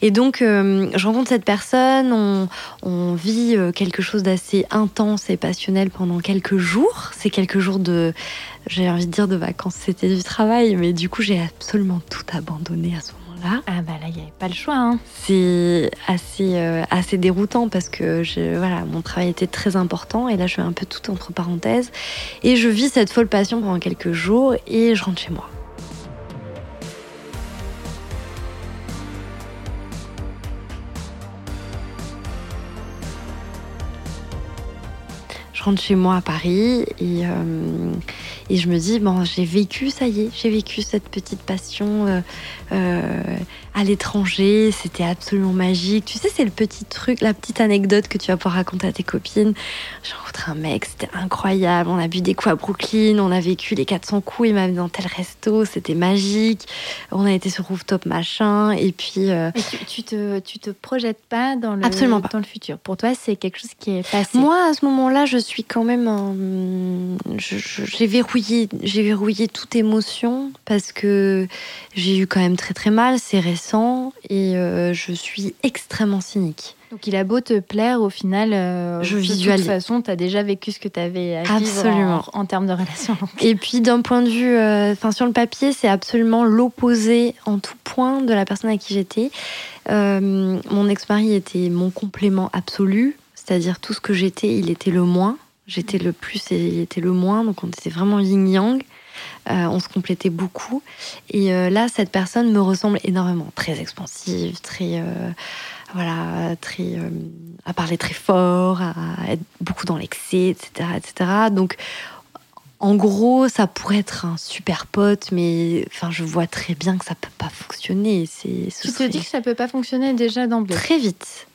Et donc, euh, je rencontre cette personne, on, vit euh, quelque chose d'assez intense et passionnel pendant quelques jours. C'est quelques jours de, j'ai envie de dire de vacances, c'était du travail, mais du coup, j'ai absolument tout abandonné à ce Ah bah là, il n'y avait pas le choix. Hein. C'est assez, euh, assez déroutant parce que je, voilà, mon travail était très important et là je fais un peu tout entre parenthèses et je vis cette folle passion pendant quelques jours et je rentre chez moi. Je rentre chez moi à Paris et, euh, et je me dis, bon, j'ai vécu, ça y est, j'ai vécu cette petite passion euh, euh, à l'étranger, c'était absolument magique. Tu sais, c'est le petit truc, la petite anecdote que tu vas pouvoir raconter à tes copines. J'ai rencontré un mec, c'était incroyable. On a bu des coups à Brooklyn, on a vécu les 400 coups, il m'a mis dans tel resto, c'était magique. On a été sur rooftop machin, et puis. euh, tu, tu te, tu te projettes pas dans le, Absolument pas. dans le futur. Pour toi, c'est quelque chose qui est passé. Moi, à ce moment-là, je suis quand même. un- J'ai verrouillé, j'ai verrouillé toute émotion parce que j'ai eu quand même très très mal. C'est récent et euh, je suis extrêmement cynique. Donc il a beau te plaire, au final, euh, Je de visualise. toute façon, tu as déjà vécu ce que tu avais à vivre Absolument. en, en termes de relation. Et puis d'un point de vue, euh, enfin sur le papier, c'est absolument l'opposé en tout point de la personne à qui j'étais. Euh, mon ex-mari était mon complément absolu, c'est-à-dire tout ce que j'étais, il était le moins. J'étais le plus et il était le moins, donc on était vraiment yin-yang. Euh, on se complétait beaucoup. Et euh, là, cette personne me ressemble énormément, très expansive, très euh, voilà, très à parler très fort, à être beaucoup dans l'excès, etc., etc. Donc en gros, ça pourrait être un super pote, mais enfin, je vois très bien que ça peut pas fonctionner. C'est ce Tu te serait dis que ça peut pas fonctionner déjà d'emblée? très vite.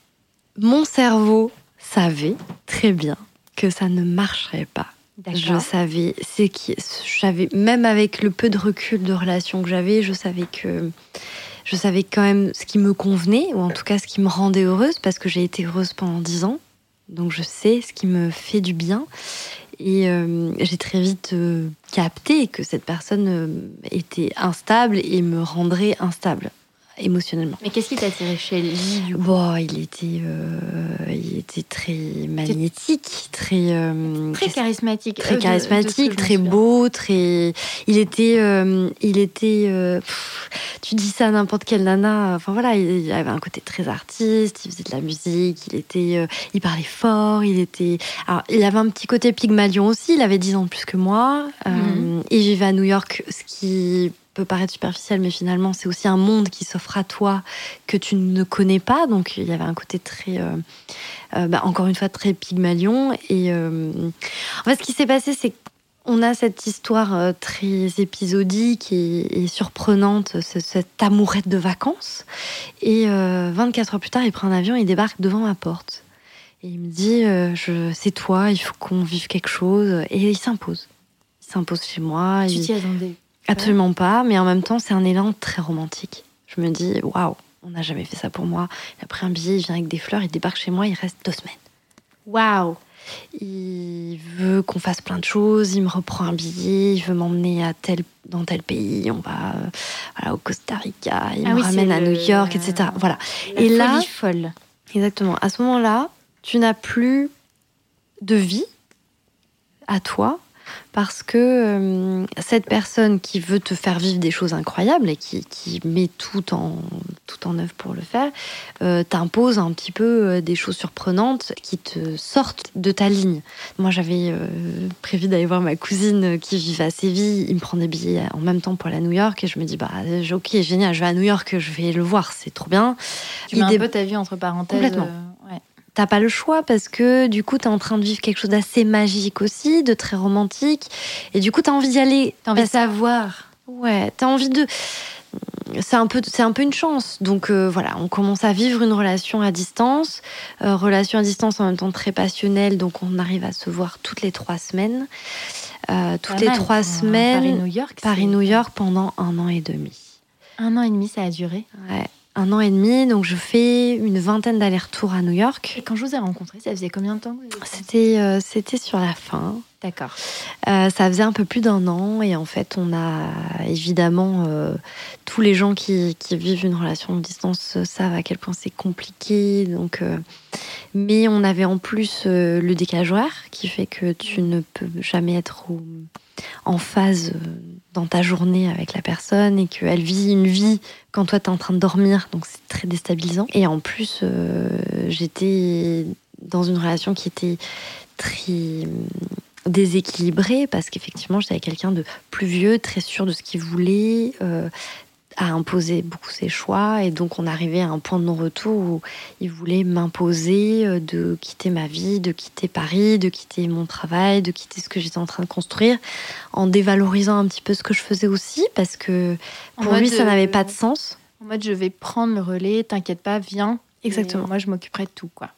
Mon cerveau savait très bien que ça ne marcherait pas. Je savais, c'est qui, j'avais même avec le peu de recul de relation que j'avais, je savais que je savais quand même ce qui me convenait ou en tout cas ce qui me rendait heureuse parce que j'ai été heureuse pendant dix ans, donc je sais ce qui me fait du bien. Et euh, j'ai très vite euh, capté que cette personne euh, était instable et me rendrait instable émotionnellement. Mais qu'est-ce qui t'a attiré chez lui Bon, il était, euh, il était très magnétique, très, euh, Très charismatique. très euh, de- de charismatique, je très beau, très. Il était, euh, il était. pff, tu dis ça à n'importe quelle nana. Enfin voilà, il, avait un côté très artiste. Il faisait de la musique. Il était, il parlait fort. Il était. Alors, il avait un petit côté Pygmalion aussi. Il avait 10 ans de plus que moi. Euh, Mhm. il vivait à New York, ce qui peut paraître superficiel, mais finalement, c'est aussi un monde qui s'offre à toi que tu ne connais pas. Donc, il y avait un côté très, euh, euh, bah, encore une fois, très Pygmalion. Et euh, en fait, ce qui s'est passé, c'est qu'on a cette histoire très épisodique et, et surprenante, ce- cette amourette de vacances. Et euh, 24 heures plus tard, il prend un avion et il débarque devant ma porte. Et il me dit, je, c'est toi, il faut qu'on vive quelque chose. Et il s'impose. Il s'impose chez moi. Tu il- t'y attendais. Absolument pas, mais en même temps, c'est un élan très romantique. Je me dis, waouh, on n'a jamais fait ça pour moi. Il a pris un billet, il vient avec des fleurs, il débarque chez moi, il reste deux semaines. Waouh Il veut qu'on fasse plein de choses, il me reprend un billet, il veut m'emmener à tel, dans tel pays, on va euh, voilà, au Costa Rica, il Ah me oui, ramène à le- New York, etc. Voilà. La Et là, folle. Exactement. À ce moment-là, tu n'as plus de vie à toi parce que euh, cette personne qui veut te faire vivre des choses incroyables et qui, qui met tout en, tout en œuvre pour le faire, euh, t'impose un petit peu euh, des choses surprenantes qui te sortent de ta ligne. Moi, j'avais euh, prévu d'aller voir ma cousine qui vivait à Séville. Il me prend des billets en même temps pour aller à New York et je me dis, bah, ok, génial, je vais à New York, je vais le voir, c'est trop bien. Tu Il mets un dé- peu ta vie entre parenthèses. Complètement. ouais. T'as pas le choix parce que du coup, t'es en train de vivre quelque chose d'assez magique aussi, de très romantique. Et du coup, t'as envie d'y aller. T'as envie de savoir. Ouais, t'as envie de. C'est un, peu, c'est un peu une chance. Donc euh, voilà, on commence à vivre une relation à distance. Euh, relation à distance en même temps très passionnelle. Donc on arrive à se voir toutes les trois semaines. Euh, toutes les mal trois semaines. Paris-New York. Paris-New York pendant un an et demi. Un an et demi, ça a duré. Ouais, un an et demi. Donc je fais une vingtaine d'allers-retours à New York. Et quand je vous ai rencontré, ça faisait combien de temps C'était, euh, c'était sur la fin. D'accord. Euh, ça faisait un peu plus d'un an et en fait on a évidemment euh, tous les gens qui, vivent une relation de distance savent à quel point c'est compliqué donc euh, mais on avait en plus le décalage horaire qui fait que tu ne peux jamais être en phase dans ta journée avec la personne et qu'elle vit une vie quand toi tu es en train de dormir donc c'est très déstabilisant et en plus j'étais dans une relation qui était très déséquilibrée parce qu'effectivement j'étais avec quelqu'un de plus vieux, très sûr de ce qu'il voulait, euh, a imposé beaucoup ses choix et donc on arrivait à un point de non-retour où il voulait m'imposer euh, de quitter ma vie, de quitter Paris, de quitter mon travail, de quitter ce que j'étais en train de construire en dévalorisant un petit peu ce que je faisais aussi parce que pour lui ça de- n'avait pas de sens. En mode, je vais prendre le relais, t'inquiète pas, viens. Exactement. Moi, je m'occuperai de tout, quoi.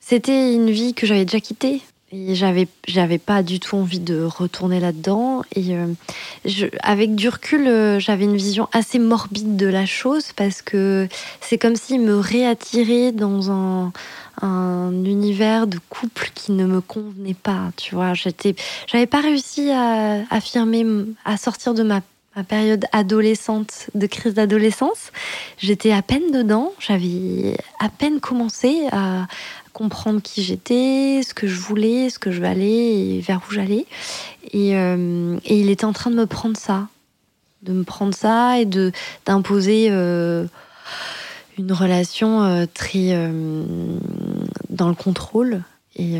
C'était une vie que j'avais déjà quittée. Et j'avais, j'avais pas du tout envie de retourner là-dedans. Et euh, avec du recul, euh, j'avais une vision assez morbide de la chose parce que c'est comme s'il me réattirait dans un, un univers de couple qui ne me convenait pas. Tu vois, j'étais, j'avais pas réussi à affirmer, à sortir de ma ma période adolescente, de crise d'adolescence. J'étais à peine dedans, j'avais à peine commencé à comprendre qui j'étais, ce que je voulais, ce que je valais et vers où j'allais. Et, euh, et il était en train de me prendre ça, de me prendre ça et de d'imposer euh, une relation euh, très dans le contrôle. Et,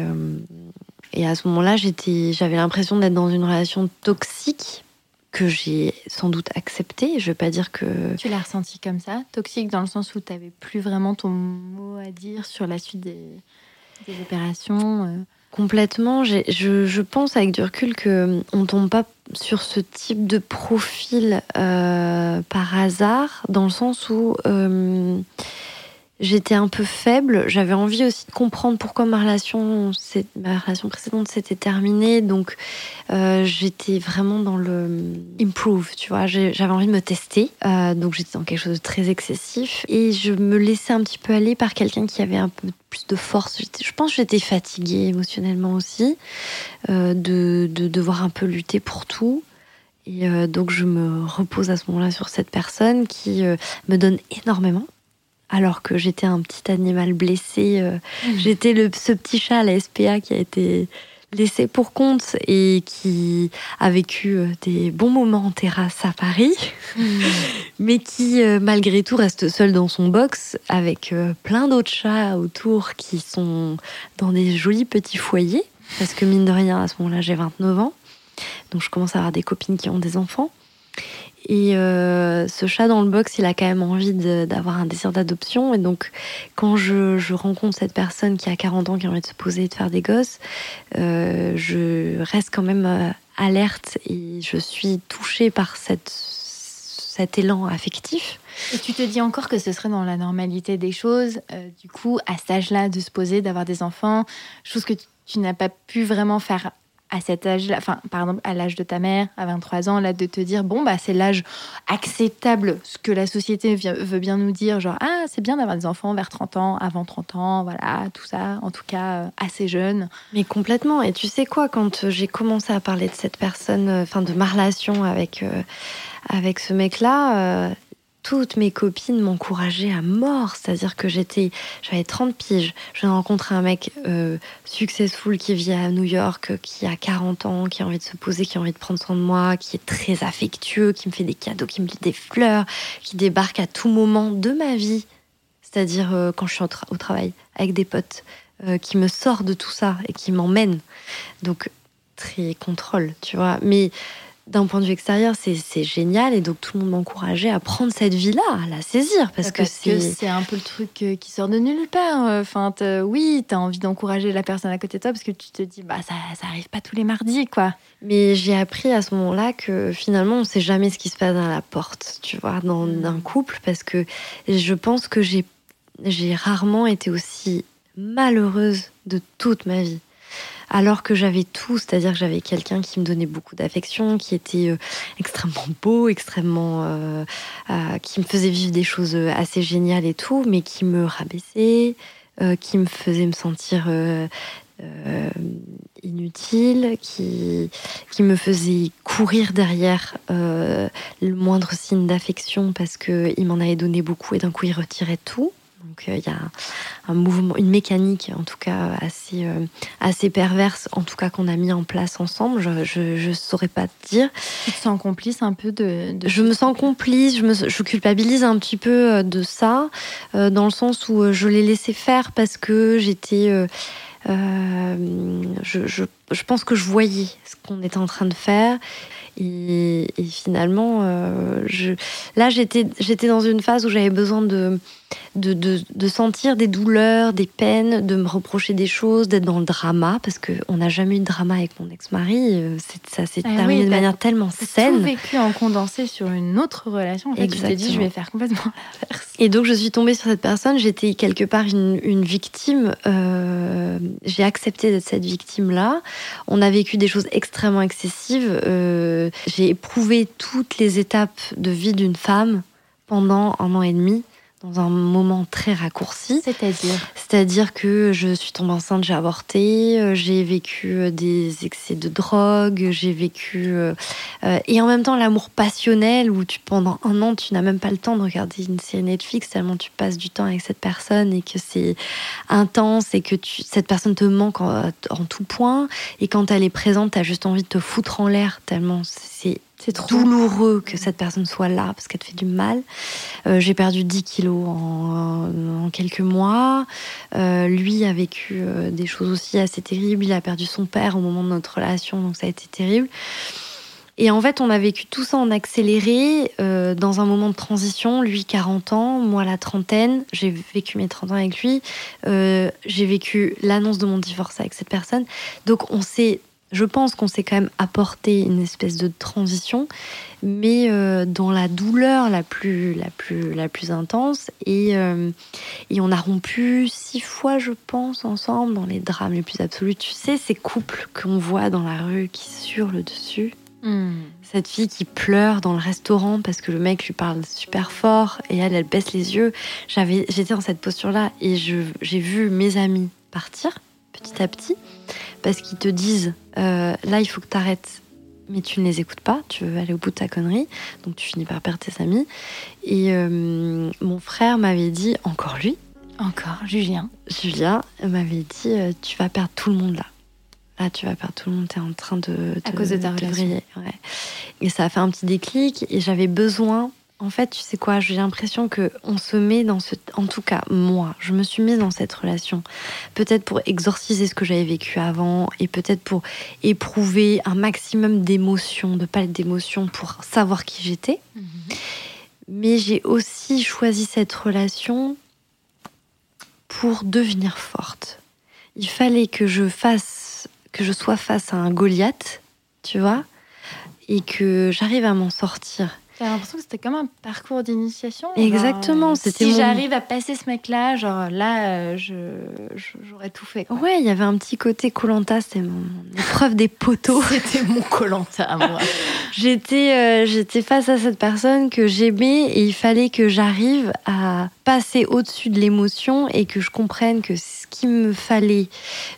et à ce moment-là, j'avais l'impression d'être dans une relation toxique que j'ai sans doute acceptée. Je veux pas dire que Tu l'as ressenti comme ça Toxique dans le sens où tu n'avais plus vraiment ton mot à dire sur la suite des, des opérations euh. Complètement. Je, je pense avec du recul que on tombe pas sur ce type de profil euh, par hasard, dans le sens où euh, j'étais un peu faible. J'avais envie aussi de comprendre pourquoi ma relation, ma relation précédente s'était terminée. Donc euh, j'étais vraiment dans le improve, tu vois. J'avais envie de me tester. Euh, donc j'étais dans quelque chose de très excessif. Et je me laissais un petit peu aller par quelqu'un qui avait un peu plus de force. Je pense que j'étais fatiguée émotionnellement aussi, euh, de, de devoir un peu lutter pour tout. Et donc je me repose à ce moment-là sur cette personne qui me donne énormément. Alors que j'étais un petit animal blessé, euh, j'étais le, ce petit chat à la SPA qui a été laissé pour compte et qui a vécu euh, des bons moments en terrasse à Paris, mais qui euh, malgré tout reste seul dans son box avec plein d'autres chats autour qui sont dans des jolis petits foyers. Parce que mine de rien, à ce moment-là, j'ai 29 ans. Donc je commence à avoir des copines qui ont des enfants. Et euh, ce chat dans le box, il a quand même envie d'avoir un désir d'adoption. Et donc, quand je, rencontre cette personne qui a 40 ans, qui a envie de se poser et de faire des gosses, euh, je reste quand même euh, alerte et je suis touchée par cet élan affectif. Et tu te dis encore que ce serait dans la normalité des choses, du coup, à cet âge-là, de se poser, d'avoir des enfants, chose que tu n'as pas pu vraiment faire à cet âge-là, enfin, par exemple, à l'âge de ta mère, à 23 ans, là, de te dire, bon, bah, c'est l'âge acceptable, ce que la société veut bien nous dire, genre, ah, c'est bien d'avoir des enfants vers 30 ans, avant 30 ans, voilà, tout ça, en tout cas, euh, assez jeune. Mais complètement. Et tu sais quoi, quand euh, j'ai commencé à parler de cette personne, euh, enfin de ma relation avec, avec ce mec-là, toutes mes copines m'encourageaient à mort. C'est-à-dire que j'étais, j'avais 30 piges. Je rencontrer un mec euh, successful qui vit à New York, euh, qui a 40 ans, qui a envie de se poser, qui a envie de prendre soin de moi, qui est très affectueux, qui me fait des cadeaux, qui me lit des fleurs, qui débarque à tout moment de ma vie. C'est-à-dire euh, quand je suis au, tra- au travail avec des potes, qui me sort de tout ça et qui m'emmène. Donc, très contrôle, tu vois. Mais d'un point de vue extérieur, c'est génial. Et donc, tout le monde m'encourageait à prendre cette vie-là, à la saisir. Parce, que c'est. un peu le truc euh, qui sort de nulle part. euh, Enfin, oui, t'as envie d'encourager la personne à côté de toi parce que tu te dis, bah, ça, ça arrive pas tous les mardis, quoi. Mais j'ai appris à ce moment-là que finalement, on sait jamais ce qui se passe à la porte, tu vois, dans un couple, parce que je pense que j'ai rarement été aussi malheureuse de toute ma vie. Alors que j'avais tout, c'est-à-dire que j'avais quelqu'un qui me donnait beaucoup d'affection, qui était euh, extrêmement beau, extrêmement, euh, euh, qui me faisait vivre des choses assez géniales et tout, mais qui me rabaissait, qui me faisait me sentir inutile, qui, qui me faisait courir derrière le moindre signe d'affection parce qu'il m'en avait donné beaucoup et d'un coup il retirait tout. Donc euh, il y a un, mouvement, une mécanique en tout cas assez, euh, assez perverse, en tout cas qu'on a mis en place ensemble. Je, je saurais pas te dire. Tu te sens complice un peu de. de Je me sens complice, je, me, je culpabilise un petit peu euh, de ça, dans le sens où je l'ai laissé faire parce que j'étais. Euh, je, je, je pense que je voyais ce qu'on était en train de faire. Et, et finalement, euh, je, là, j'étais dans une phase où j'avais besoin de, de, de, de sentir des douleurs, des peines, de me reprocher des choses, d'être dans le drama, parce qu'on n'a jamais eu de drama avec mon ex-mari. Euh, Ça s'est Ah terminé oui, de manière tellement Tout saine. vécu en condensé sur une autre relation. En fait, tu t'es dit, Exactement. je vais faire complètement l'inverse. Et donc je suis tombée sur cette personne, j'étais quelque part une, une victime, euh, j'ai accepté d'être cette victime-là. On a vécu des choses extrêmement excessives, euh, j'ai éprouvé toutes les étapes de vie d'une femme pendant un an et demi, dans un moment très raccourci. C'est-à-dire C'est-à-dire que je suis tombée enceinte, j'ai avorté, euh, j'ai vécu euh, des excès de drogue, j'ai vécu... euh, euh, et en même temps, l'amour passionnel, où tu, pendant un an, tu n'as même pas le temps de regarder une série Netflix, tellement tu passes du temps avec cette personne et que c'est intense et que tu, cette personne te manque en, en tout point. Et quand elle est présente, tu as juste envie de te foutre en l'air, tellement c'est C'est douloureux que cette personne soit là parce qu'elle te fait du mal. Euh, j'ai perdu 10 kilos en, en quelques mois. Euh, lui a vécu euh, des choses aussi assez terribles. Il a perdu son père au moment de notre relation, donc ça a été terrible. Et en fait, on a vécu tout ça en accéléré, euh, dans un moment de transition. Lui, 40 ans, moi, la trentaine. J'ai vécu mes 30 ans avec lui. Euh, j'ai vécu l'annonce de mon divorce avec cette personne. Donc, on s'est, je pense qu'on s'est quand même apporté une espèce de transition, mais euh, dans la douleur la plus, la plus, la plus intense. Et, euh, et on a rompu six fois, je pense, ensemble, dans les drames les plus absolus. Tu sais, ces couples qu'on voit dans la rue qui surent dessus. Hmm. Cette fille qui pleure dans le restaurant parce que le mec lui parle super fort et elle, elle baisse les yeux. J'avais, j'étais dans cette posture-là et je, j'ai vu mes amis partir petit à petit parce qu'ils te disent euh, là, il faut que tu arrêtes. Mais tu ne les écoutes pas, tu veux aller au bout de ta connerie, donc tu finis par perdre tes amis. Et euh, mon frère m'avait dit, encore lui, Encore, Julien. Julien m'avait dit euh, tu vas perdre tout le monde là. Là, tu vas perdre tout le monde, t'es en train de, À cause de ta relation. Ouais. Et ça a fait un petit déclic et j'avais besoin. En fait, tu sais quoi, j'ai l'impression que on se met dans ce. En tout cas, moi, je me suis mise dans cette relation. Peut-être pour exorciser ce que j'avais vécu avant et peut-être pour éprouver un maximum d'émotions, de palettes d'émotions pour savoir qui j'étais. Mais j'ai aussi choisi cette relation pour devenir forte. Il fallait que je fasse, que je sois face à un Goliath, tu vois, et que j'arrive à m'en sortir. T'as l'impression que c'était comme un parcours d'initiation. Exactement, c'était Si mon- j'arrive à passer ce mec-là, genre là, euh, j'aurais tout fait. Quoi. Ouais, il y avait un petit côté Colanta, c'était mon, mon épreuve des poteaux. C'était mon Colanta, moi. J'étais, euh, j'étais face à cette personne que j'aimais et il fallait que j'arrive à passer au-dessus de l'émotion et que je comprenne que ce qui me fallait,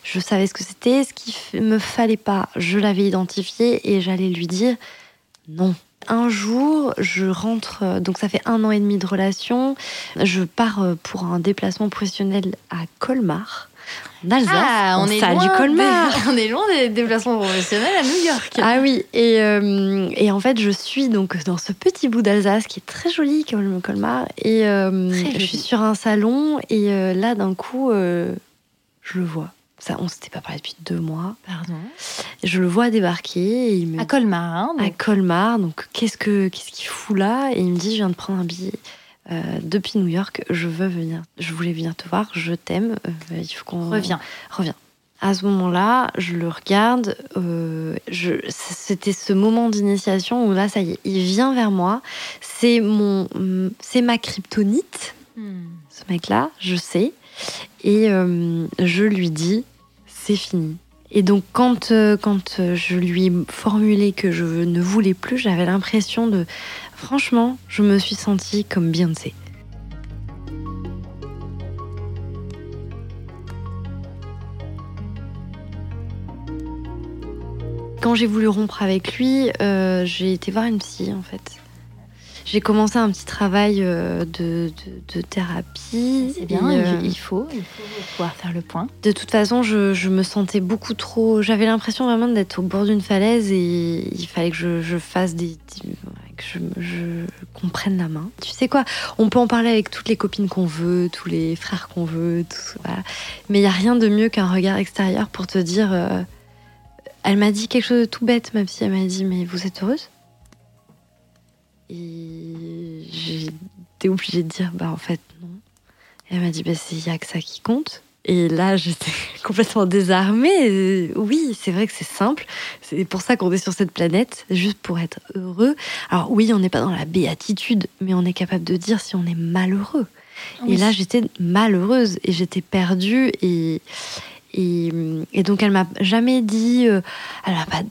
je savais ce que c'était, ce qui f- me fallait pas, je l'avais identifié et j'allais lui dire non. Un jour, je rentre, euh, donc ça fait un an et demi de relation, je pars euh, pour un déplacement professionnel à Colmar, en Alsace. Ah, on On est loin Colmar. des- on est loin des déplacements professionnels à New York. Ah oui, et, euh, et en fait, je suis donc dans ce petit bout d'Alsace qui est très joli, comme Colmar, et euh, je suis sur un salon, et euh, là, d'un coup, je le vois. Ça, on s'était pas parlé depuis deux mois. Pardon. Je le vois débarquer, et il me À Colmar, hein, à. Colmar. Donc, qu'est-ce que qu'est-ce qu'il fout là? Et il me dit, je viens de prendre un billet euh, depuis New York. Je veux venir. Je voulais venir te voir. Je t'aime. euh, il faut qu'on Reviens. Reviens. À ce moment-là, je le regarde. euh, je- C'était ce moment d'initiation où là, ça y est, il vient vers moi. C'est mon, c'est ma kryptonite. Hmm. Ce mec-là, je sais. Et je lui dis, c'est fini. Et donc, quand, euh, quand euh, je lui ai formulé que je ne voulais plus, j'avais l'impression de. Franchement, je me suis sentie comme Beyoncé. Quand j'ai voulu rompre avec lui, euh, j'ai été voir une psy en fait. J'ai commencé un petit travail euh, de, de- de thérapie. C'est bien, euh, il faut, il faut pouvoir faire le point. de toute façon, je, je me sentais beaucoup trop. J'avais l'impression vraiment d'être au bord d'une falaise et il fallait que je, je fasse des, que je, qu'on prenne la main. Tu sais quoi On peut en parler avec toutes les copines qu'on veut, tous les frères qu'on veut, tout, voilà. mais il y a rien de mieux qu'un regard extérieur pour te dire. euh, elle m'a dit quelque chose de tout bête, ma fille. Elle m'a dit Mais vous êtes heureuse? Et j'étais obligée de dire Bah, en fait, non. Et elle m'a dit Bah, il y a que ça qui compte. Et là, j'étais complètement désarmée. Oui, c'est vrai que c'est simple. C'est pour ça qu'on est sur cette planète, juste pour être heureux. Alors, oui, on n'est pas dans la béatitude, mais on est capable de dire si on est malheureux. Oui. Et là, j'étais malheureuse et j'étais perdue. Et, et, et donc, elle m'a jamais dit. euh, elle m'a pas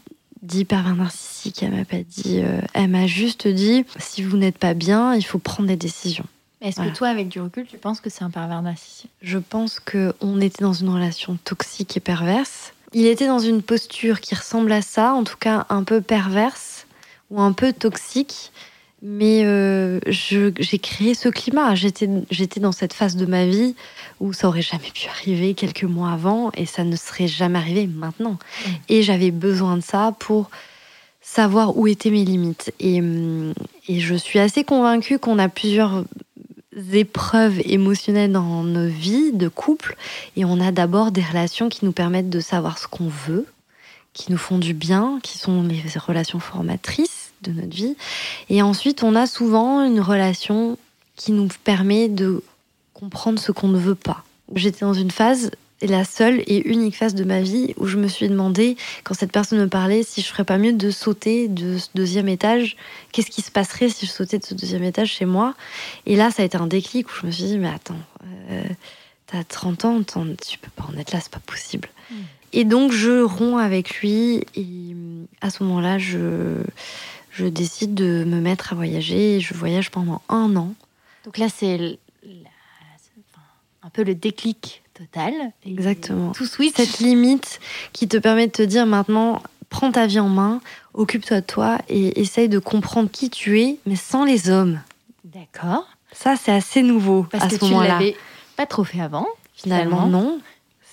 dit pervers narcissique. Elle m'a pas dit. euh, elle m'a juste dit si vous n'êtes pas bien, il faut prendre des décisions. Est-ce Voilà. que toi, avec du recul, tu penses que c'est un pervers narcissique? Je pense que on était dans une relation toxique et perverse. Il était dans une posture qui ressemble à ça, en tout cas un peu perverse ou un peu toxique. Mais euh, j'ai créé ce climat. J'étais j'étais dans cette phase de ma vie où ça aurait jamais pu arriver quelques mois avant et ça ne serait jamais arrivé maintenant. Et j'avais besoin de ça pour savoir où étaient mes limites. Et, hum, et je suis assez convaincue qu'on a plusieurs épreuves émotionnelles dans nos vies de couple et on a d'abord des relations qui nous permettent de savoir ce qu'on veut, qui nous font du bien, qui sont les relations formatrices de notre vie. Et ensuite, on a souvent une relation qui nous permet de comprendre ce qu'on ne veut pas. J'étais dans une phase, la seule et unique phase de ma vie où je me suis demandé, quand cette personne me parlait, si je ferais pas mieux de sauter de ce deuxième étage. Qu'est-ce qui se passerait si je sautais de ce deuxième étage chez moi? Et là, ça a été un déclic où je me suis dit, mais attends, euh, t'as 30 ans, tu peux pas en être là, c'est pas possible. Et donc, je romps avec lui et à ce moment-là, je, je décide de me mettre à voyager. et Je voyage pendant un an. Donc là, c'est un peu le déclic total. Exactement. Tout switch. Cette limite qui te permet de te dire maintenant, prends ta vie en main, occupe-toi de toi et essaye de comprendre qui tu es, mais sans les hommes. D'accord. Ça, c'est assez nouveau Parce à que ce tu moment-là. l'avais pas trop fait avant. Finalement, non.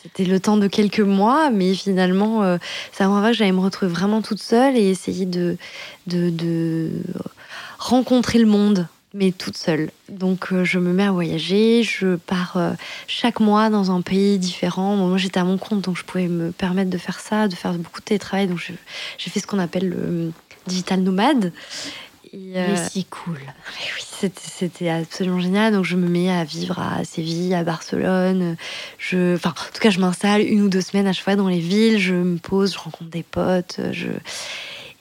C'était le temps de quelques mois, mais finalement, euh, à moment que j'allais me retrouver vraiment toute seule et essayer de, de, de rencontrer le monde, mais toute seule. Donc, euh, je me mets à voyager, je pars euh, chaque mois dans un pays différent. Bon, moi, j'étais à mon compte, donc je pouvais me permettre de faire ça, de faire beaucoup de télétravail. Donc, j'ai fait ce qu'on appelle le digital nomade. Et, Mais si cool. oui, c'était- c'était absolument génial. Donc, je me mets à vivre à Séville, à Barcelone. Je, enfin, en tout cas, je m'installe une ou deux semaines à chaque fois dans les villes. Je me pose, je rencontre des potes. Je...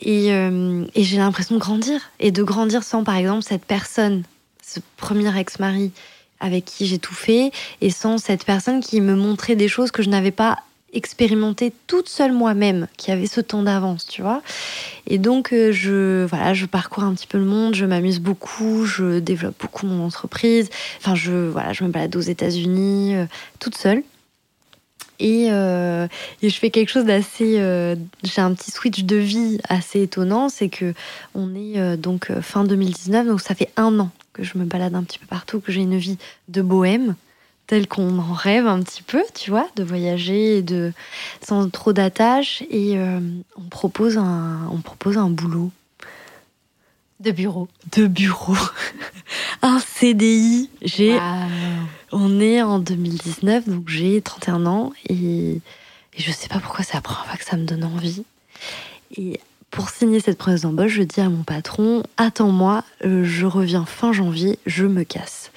Et, euh, et j'ai l'impression de grandir. Et de grandir sans, par exemple, cette personne, ce premier ex-mari avec qui j'ai tout fait, et sans cette personne qui me montrait des choses que je n'avais pas expérimentées toute seule moi-même, qui avait ce temps d'avance, tu vois. Et donc, euh, je, voilà, je parcours un petit peu le monde, je m'amuse beaucoup, je développe beaucoup mon entreprise. Enfin, je, voilà, je me balade aux États-Unis euh, toute seule. Et, euh, et je fais quelque chose d'assez. euh, J'ai un petit switch de vie assez étonnant, c'est que on est euh, donc fin 2019, donc ça fait un an que je me balade un petit peu partout, que j'ai une vie de bohème, telle qu'on en rêve un petit peu, tu vois, de voyager et de sans trop d'attaches. Et on propose un, on propose un boulot De bureau. de bureau, un CDI. J'ai on est en 2019, donc j'ai 31 ans et, et je sais pas pourquoi c'est la première fois que ça me donne envie. Et pour signer cette promesse d'embauche, je dis à mon patron Attends-moi, euh, je reviens fin janvier, je me casse.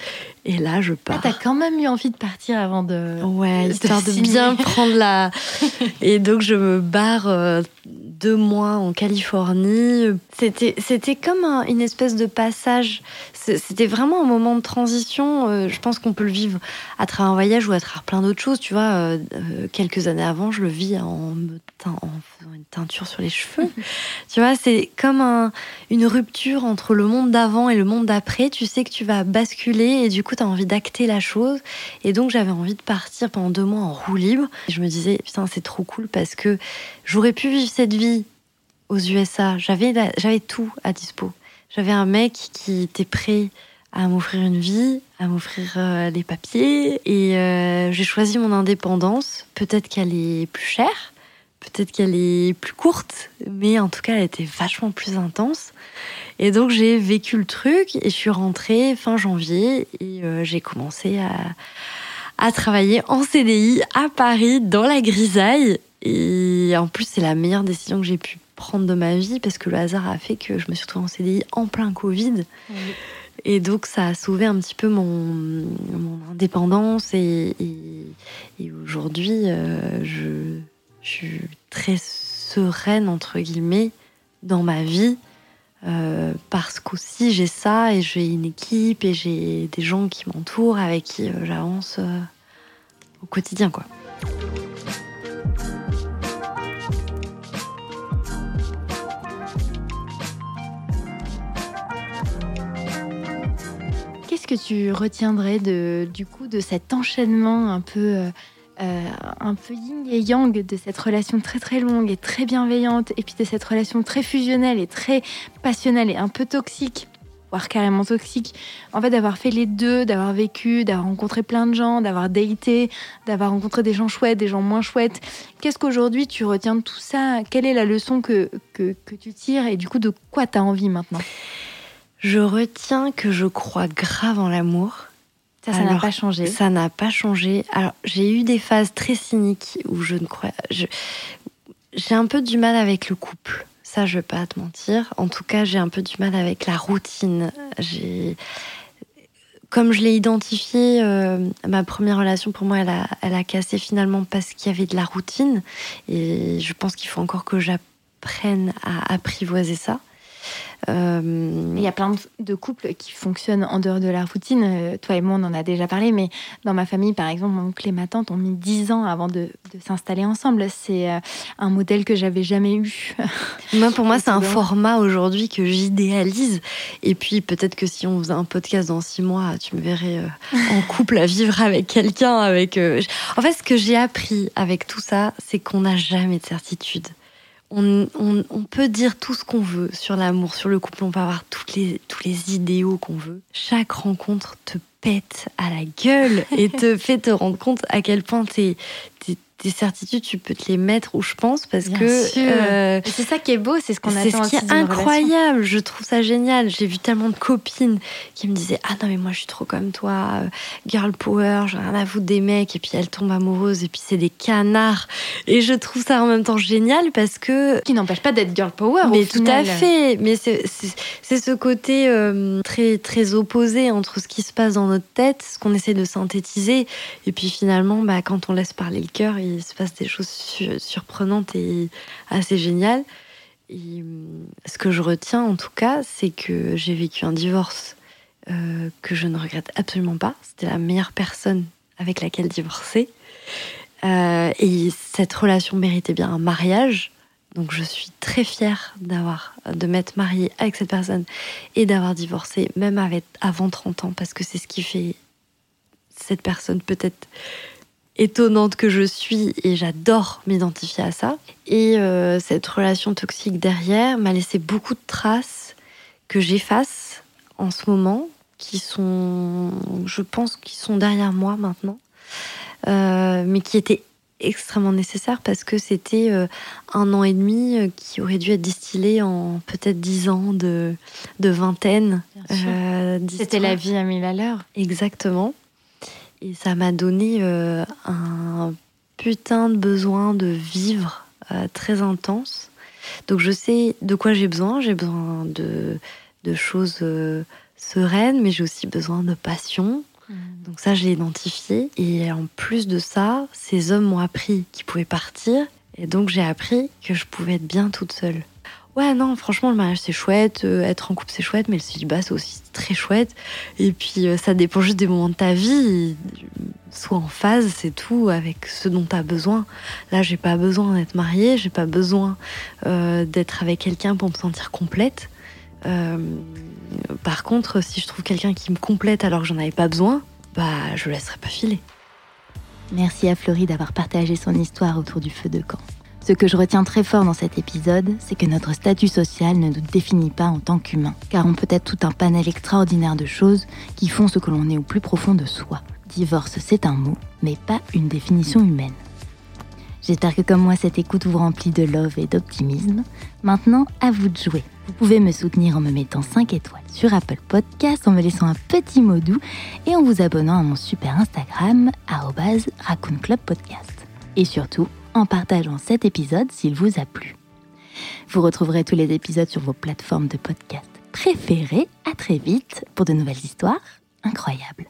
Et là, je Ah, pars. t'as quand même eu envie de partir avant de. Ouais, de histoire de bien prendre la. Et donc je me barre euh, deux mois en Californie. C'était c'était comme un- une espèce de passage. C'était vraiment un moment de transition. Euh, Je pense qu'on peut le vivre à travers un voyage ou à travers plein d'autres choses. Tu vois, euh, euh, quelques années avant, je le vis en me teint- en faisant une teinture sur les cheveux. tu vois, c'est comme un- une rupture entre le monde d'avant et le monde d'après. Tu sais que tu vas basculer et du coup, tu as envie d'acter la chose. Et donc, j'avais envie de partir pendant deux mois en roue libre. Et je me disais, putain, c'est trop cool parce que j'aurais pu vivre cette vie aux USA. J'avais, j'avais tout à dispo. J'avais un mec qui était prêt à m'offrir une vie, à m'offrir euh, les papiers. Et euh, j'ai choisi mon indépendance. Peut-être qu'elle est plus chère, peut-être qu'elle est plus courte, mais en tout cas, elle était vachement plus intense. Et donc j'ai vécu le truc et je suis rentrée fin janvier et euh, j'ai commencé à, à travailler en CDI à Paris dans la grisaille. Et en plus c'est la meilleure décision que j'ai pu prendre de ma vie parce que le hasard a fait que je me suis retrouvée en CDI en plein Covid. Et donc, ça a sauvé un petit peu mon, mon indépendance. Et, et, et aujourd'hui, euh, je, je, suis très sereine, entre guillemets, dans ma vie. Euh, parce qu'aussi, j'ai ça et j'ai une équipe et j'ai des gens qui m'entourent avec qui euh, j'avance euh, au quotidien, quoi. Qu'est-ce que tu retiendrais de, du coup de cet enchaînement un peu, euh, euh, un peu yin et yang de cette relation très très longue et très bienveillante et puis de cette relation très fusionnelle et très passionnelle et un peu toxique voire carrément toxique. En fait, d'avoir fait les deux, d'avoir vécu, d'avoir rencontré plein de gens, d'avoir daté, d'avoir rencontré des gens chouettes, des gens moins chouettes. Qu'est-ce qu'aujourd'hui tu retiens de tout ça? Quelle est la leçon que, que, que tu tires? Et du coup de quoi tu as envie maintenant? Je retiens que je crois grave en l'amour. Ça, ça n'a pas changé. Ça n'a pas changé. Alors, j'ai eu des phases très cyniques où je ne crois. J'ai un peu du mal avec le couple. Ça, je vais pas te mentir. En tout cas, j'ai un peu du mal avec la routine. J'ai. Comme je l'ai identifié, euh, ma première relation pour moi, elle a, elle a cassé finalement parce qu'il y avait de la routine. Et je pense qu'il faut encore que j'apprenne à apprivoiser ça. Euh, Il y a plein de- couples qui fonctionnent en dehors de la routine. Euh, Toi et moi, on en a déjà parlé, mais dans ma famille, par exemple, mon oncle et ma tante ont mis 10 ans avant de, de s'installer ensemble. C'est euh, un modèle que j'avais jamais eu. Moi, pour moi, c'est un format aujourd'hui que j'idéalise. Et puis, peut-être que si on faisait un podcast dans six mois, tu me verrais en couple à vivre avec quelqu'un. Avec, En fait, ce que j'ai appris avec tout ça, c'est qu'on n'a jamais de certitude. On, on- on peut dire tout ce qu'on veut sur l'amour, sur le couple, on peut avoir toutes les, tous les idéaux qu'on veut. Chaque rencontre te pète à la gueule et te fait te rendre compte à quel point tes, tes, tes certitudes, tu peux te les mettre où je pense parce Bien que euh, c'est ça qui est beau, c'est ce qu'on c'est attend ce qui aussi est d'une relation. incroyable. Je trouve ça génial. J'ai vu tellement de copines qui me disaient Ah non, mais moi je suis trop comme toi, euh, girl power, j'ai rien à foutre des mecs. Et puis elles tombent amoureuses, et puis c'est des canards. Et je trouve ça en même temps génial parce que. Qui n'empêche pas d'être girl power. au Mais tout à fait. Mais c'est c'est- c'est ce côté euh, très, très opposé entre ce qui se passe dans notre tête, ce qu'on essaie de synthétiser. Et puis finalement, bah, quand on laisse parler le cœur, il se passe des choses su- surprenantes et assez géniales. Et, ce que je retiens en tout cas, c'est que j'ai vécu un divorce euh, que je ne regrette absolument pas. C'était la meilleure personne avec laquelle divorcer. Euh, et cette relation méritait bien un mariage. Donc je suis très fière d'avoir de m'être mariée avec cette personne et d'avoir divorcé même avant 30 ans parce que c'est ce qui fait cette personne peut-être étonnante que je suis et j'adore m'identifier à ça. Et euh, cette relation toxique derrière m'a laissé beaucoup de traces que j'efface en ce moment, qui sont, je pense, qui sont derrière moi maintenant, euh, mais qui étaient extrêmement nécessaires parce que c'était euh, un an et demi qui aurait dû être distillé en peut-être dix ans de, de vingtaine. C'était la vie à mille à l'heure. Exactement. Et ça m'a donné euh, un putain de besoin de vivre euh, très intense. Donc je sais de quoi j'ai besoin. J'ai besoin de, de choses euh, sereines, mais j'ai aussi besoin de passion. Donc ça, je l'ai identifié. Et en plus de ça, ces hommes m'ont appris qu'ils pouvaient partir. Et donc j'ai appris que je pouvais être bien toute seule. Ouais, non, franchement, le mariage c'est chouette, euh, être en couple c'est chouette, mais le célibat c'est aussi très chouette. Et puis euh, ça dépend juste des moments de ta vie. Sois en phase, c'est tout, avec ce dont tu as besoin. Là, j'ai pas besoin d'être mariée, j'ai pas besoin euh, d'être avec quelqu'un pour me sentir complète. Par contre, si je trouve quelqu'un qui me complète alors que j'en avais pas besoin, bah je le laisserai pas filer. Merci à Florie d'avoir partagé son histoire autour du feu de camp. Ce que je retiens très fort dans cet épisode, c'est que notre statut social ne nous définit pas en tant qu'humains, car on peut être tout un panel extraordinaire de choses qui font ce que l'on est au plus profond de soi. Divorce, c'est un mot, mais pas une définition humaine. J'espère que comme moi, cette écoute vous remplit de love et d'optimisme. Maintenant, à vous de jouer. Vous pouvez me soutenir en me mettant 5 étoiles sur Apple Podcast, en me laissant un petit mot doux et en vous abonnant à mon super Instagram, Raccoon Club Podcast. Et surtout, en partageant cet épisode s'il vous a plu. Vous retrouverez tous les épisodes sur vos plateformes de podcast préférées. À très vite pour de nouvelles histoires incroyables.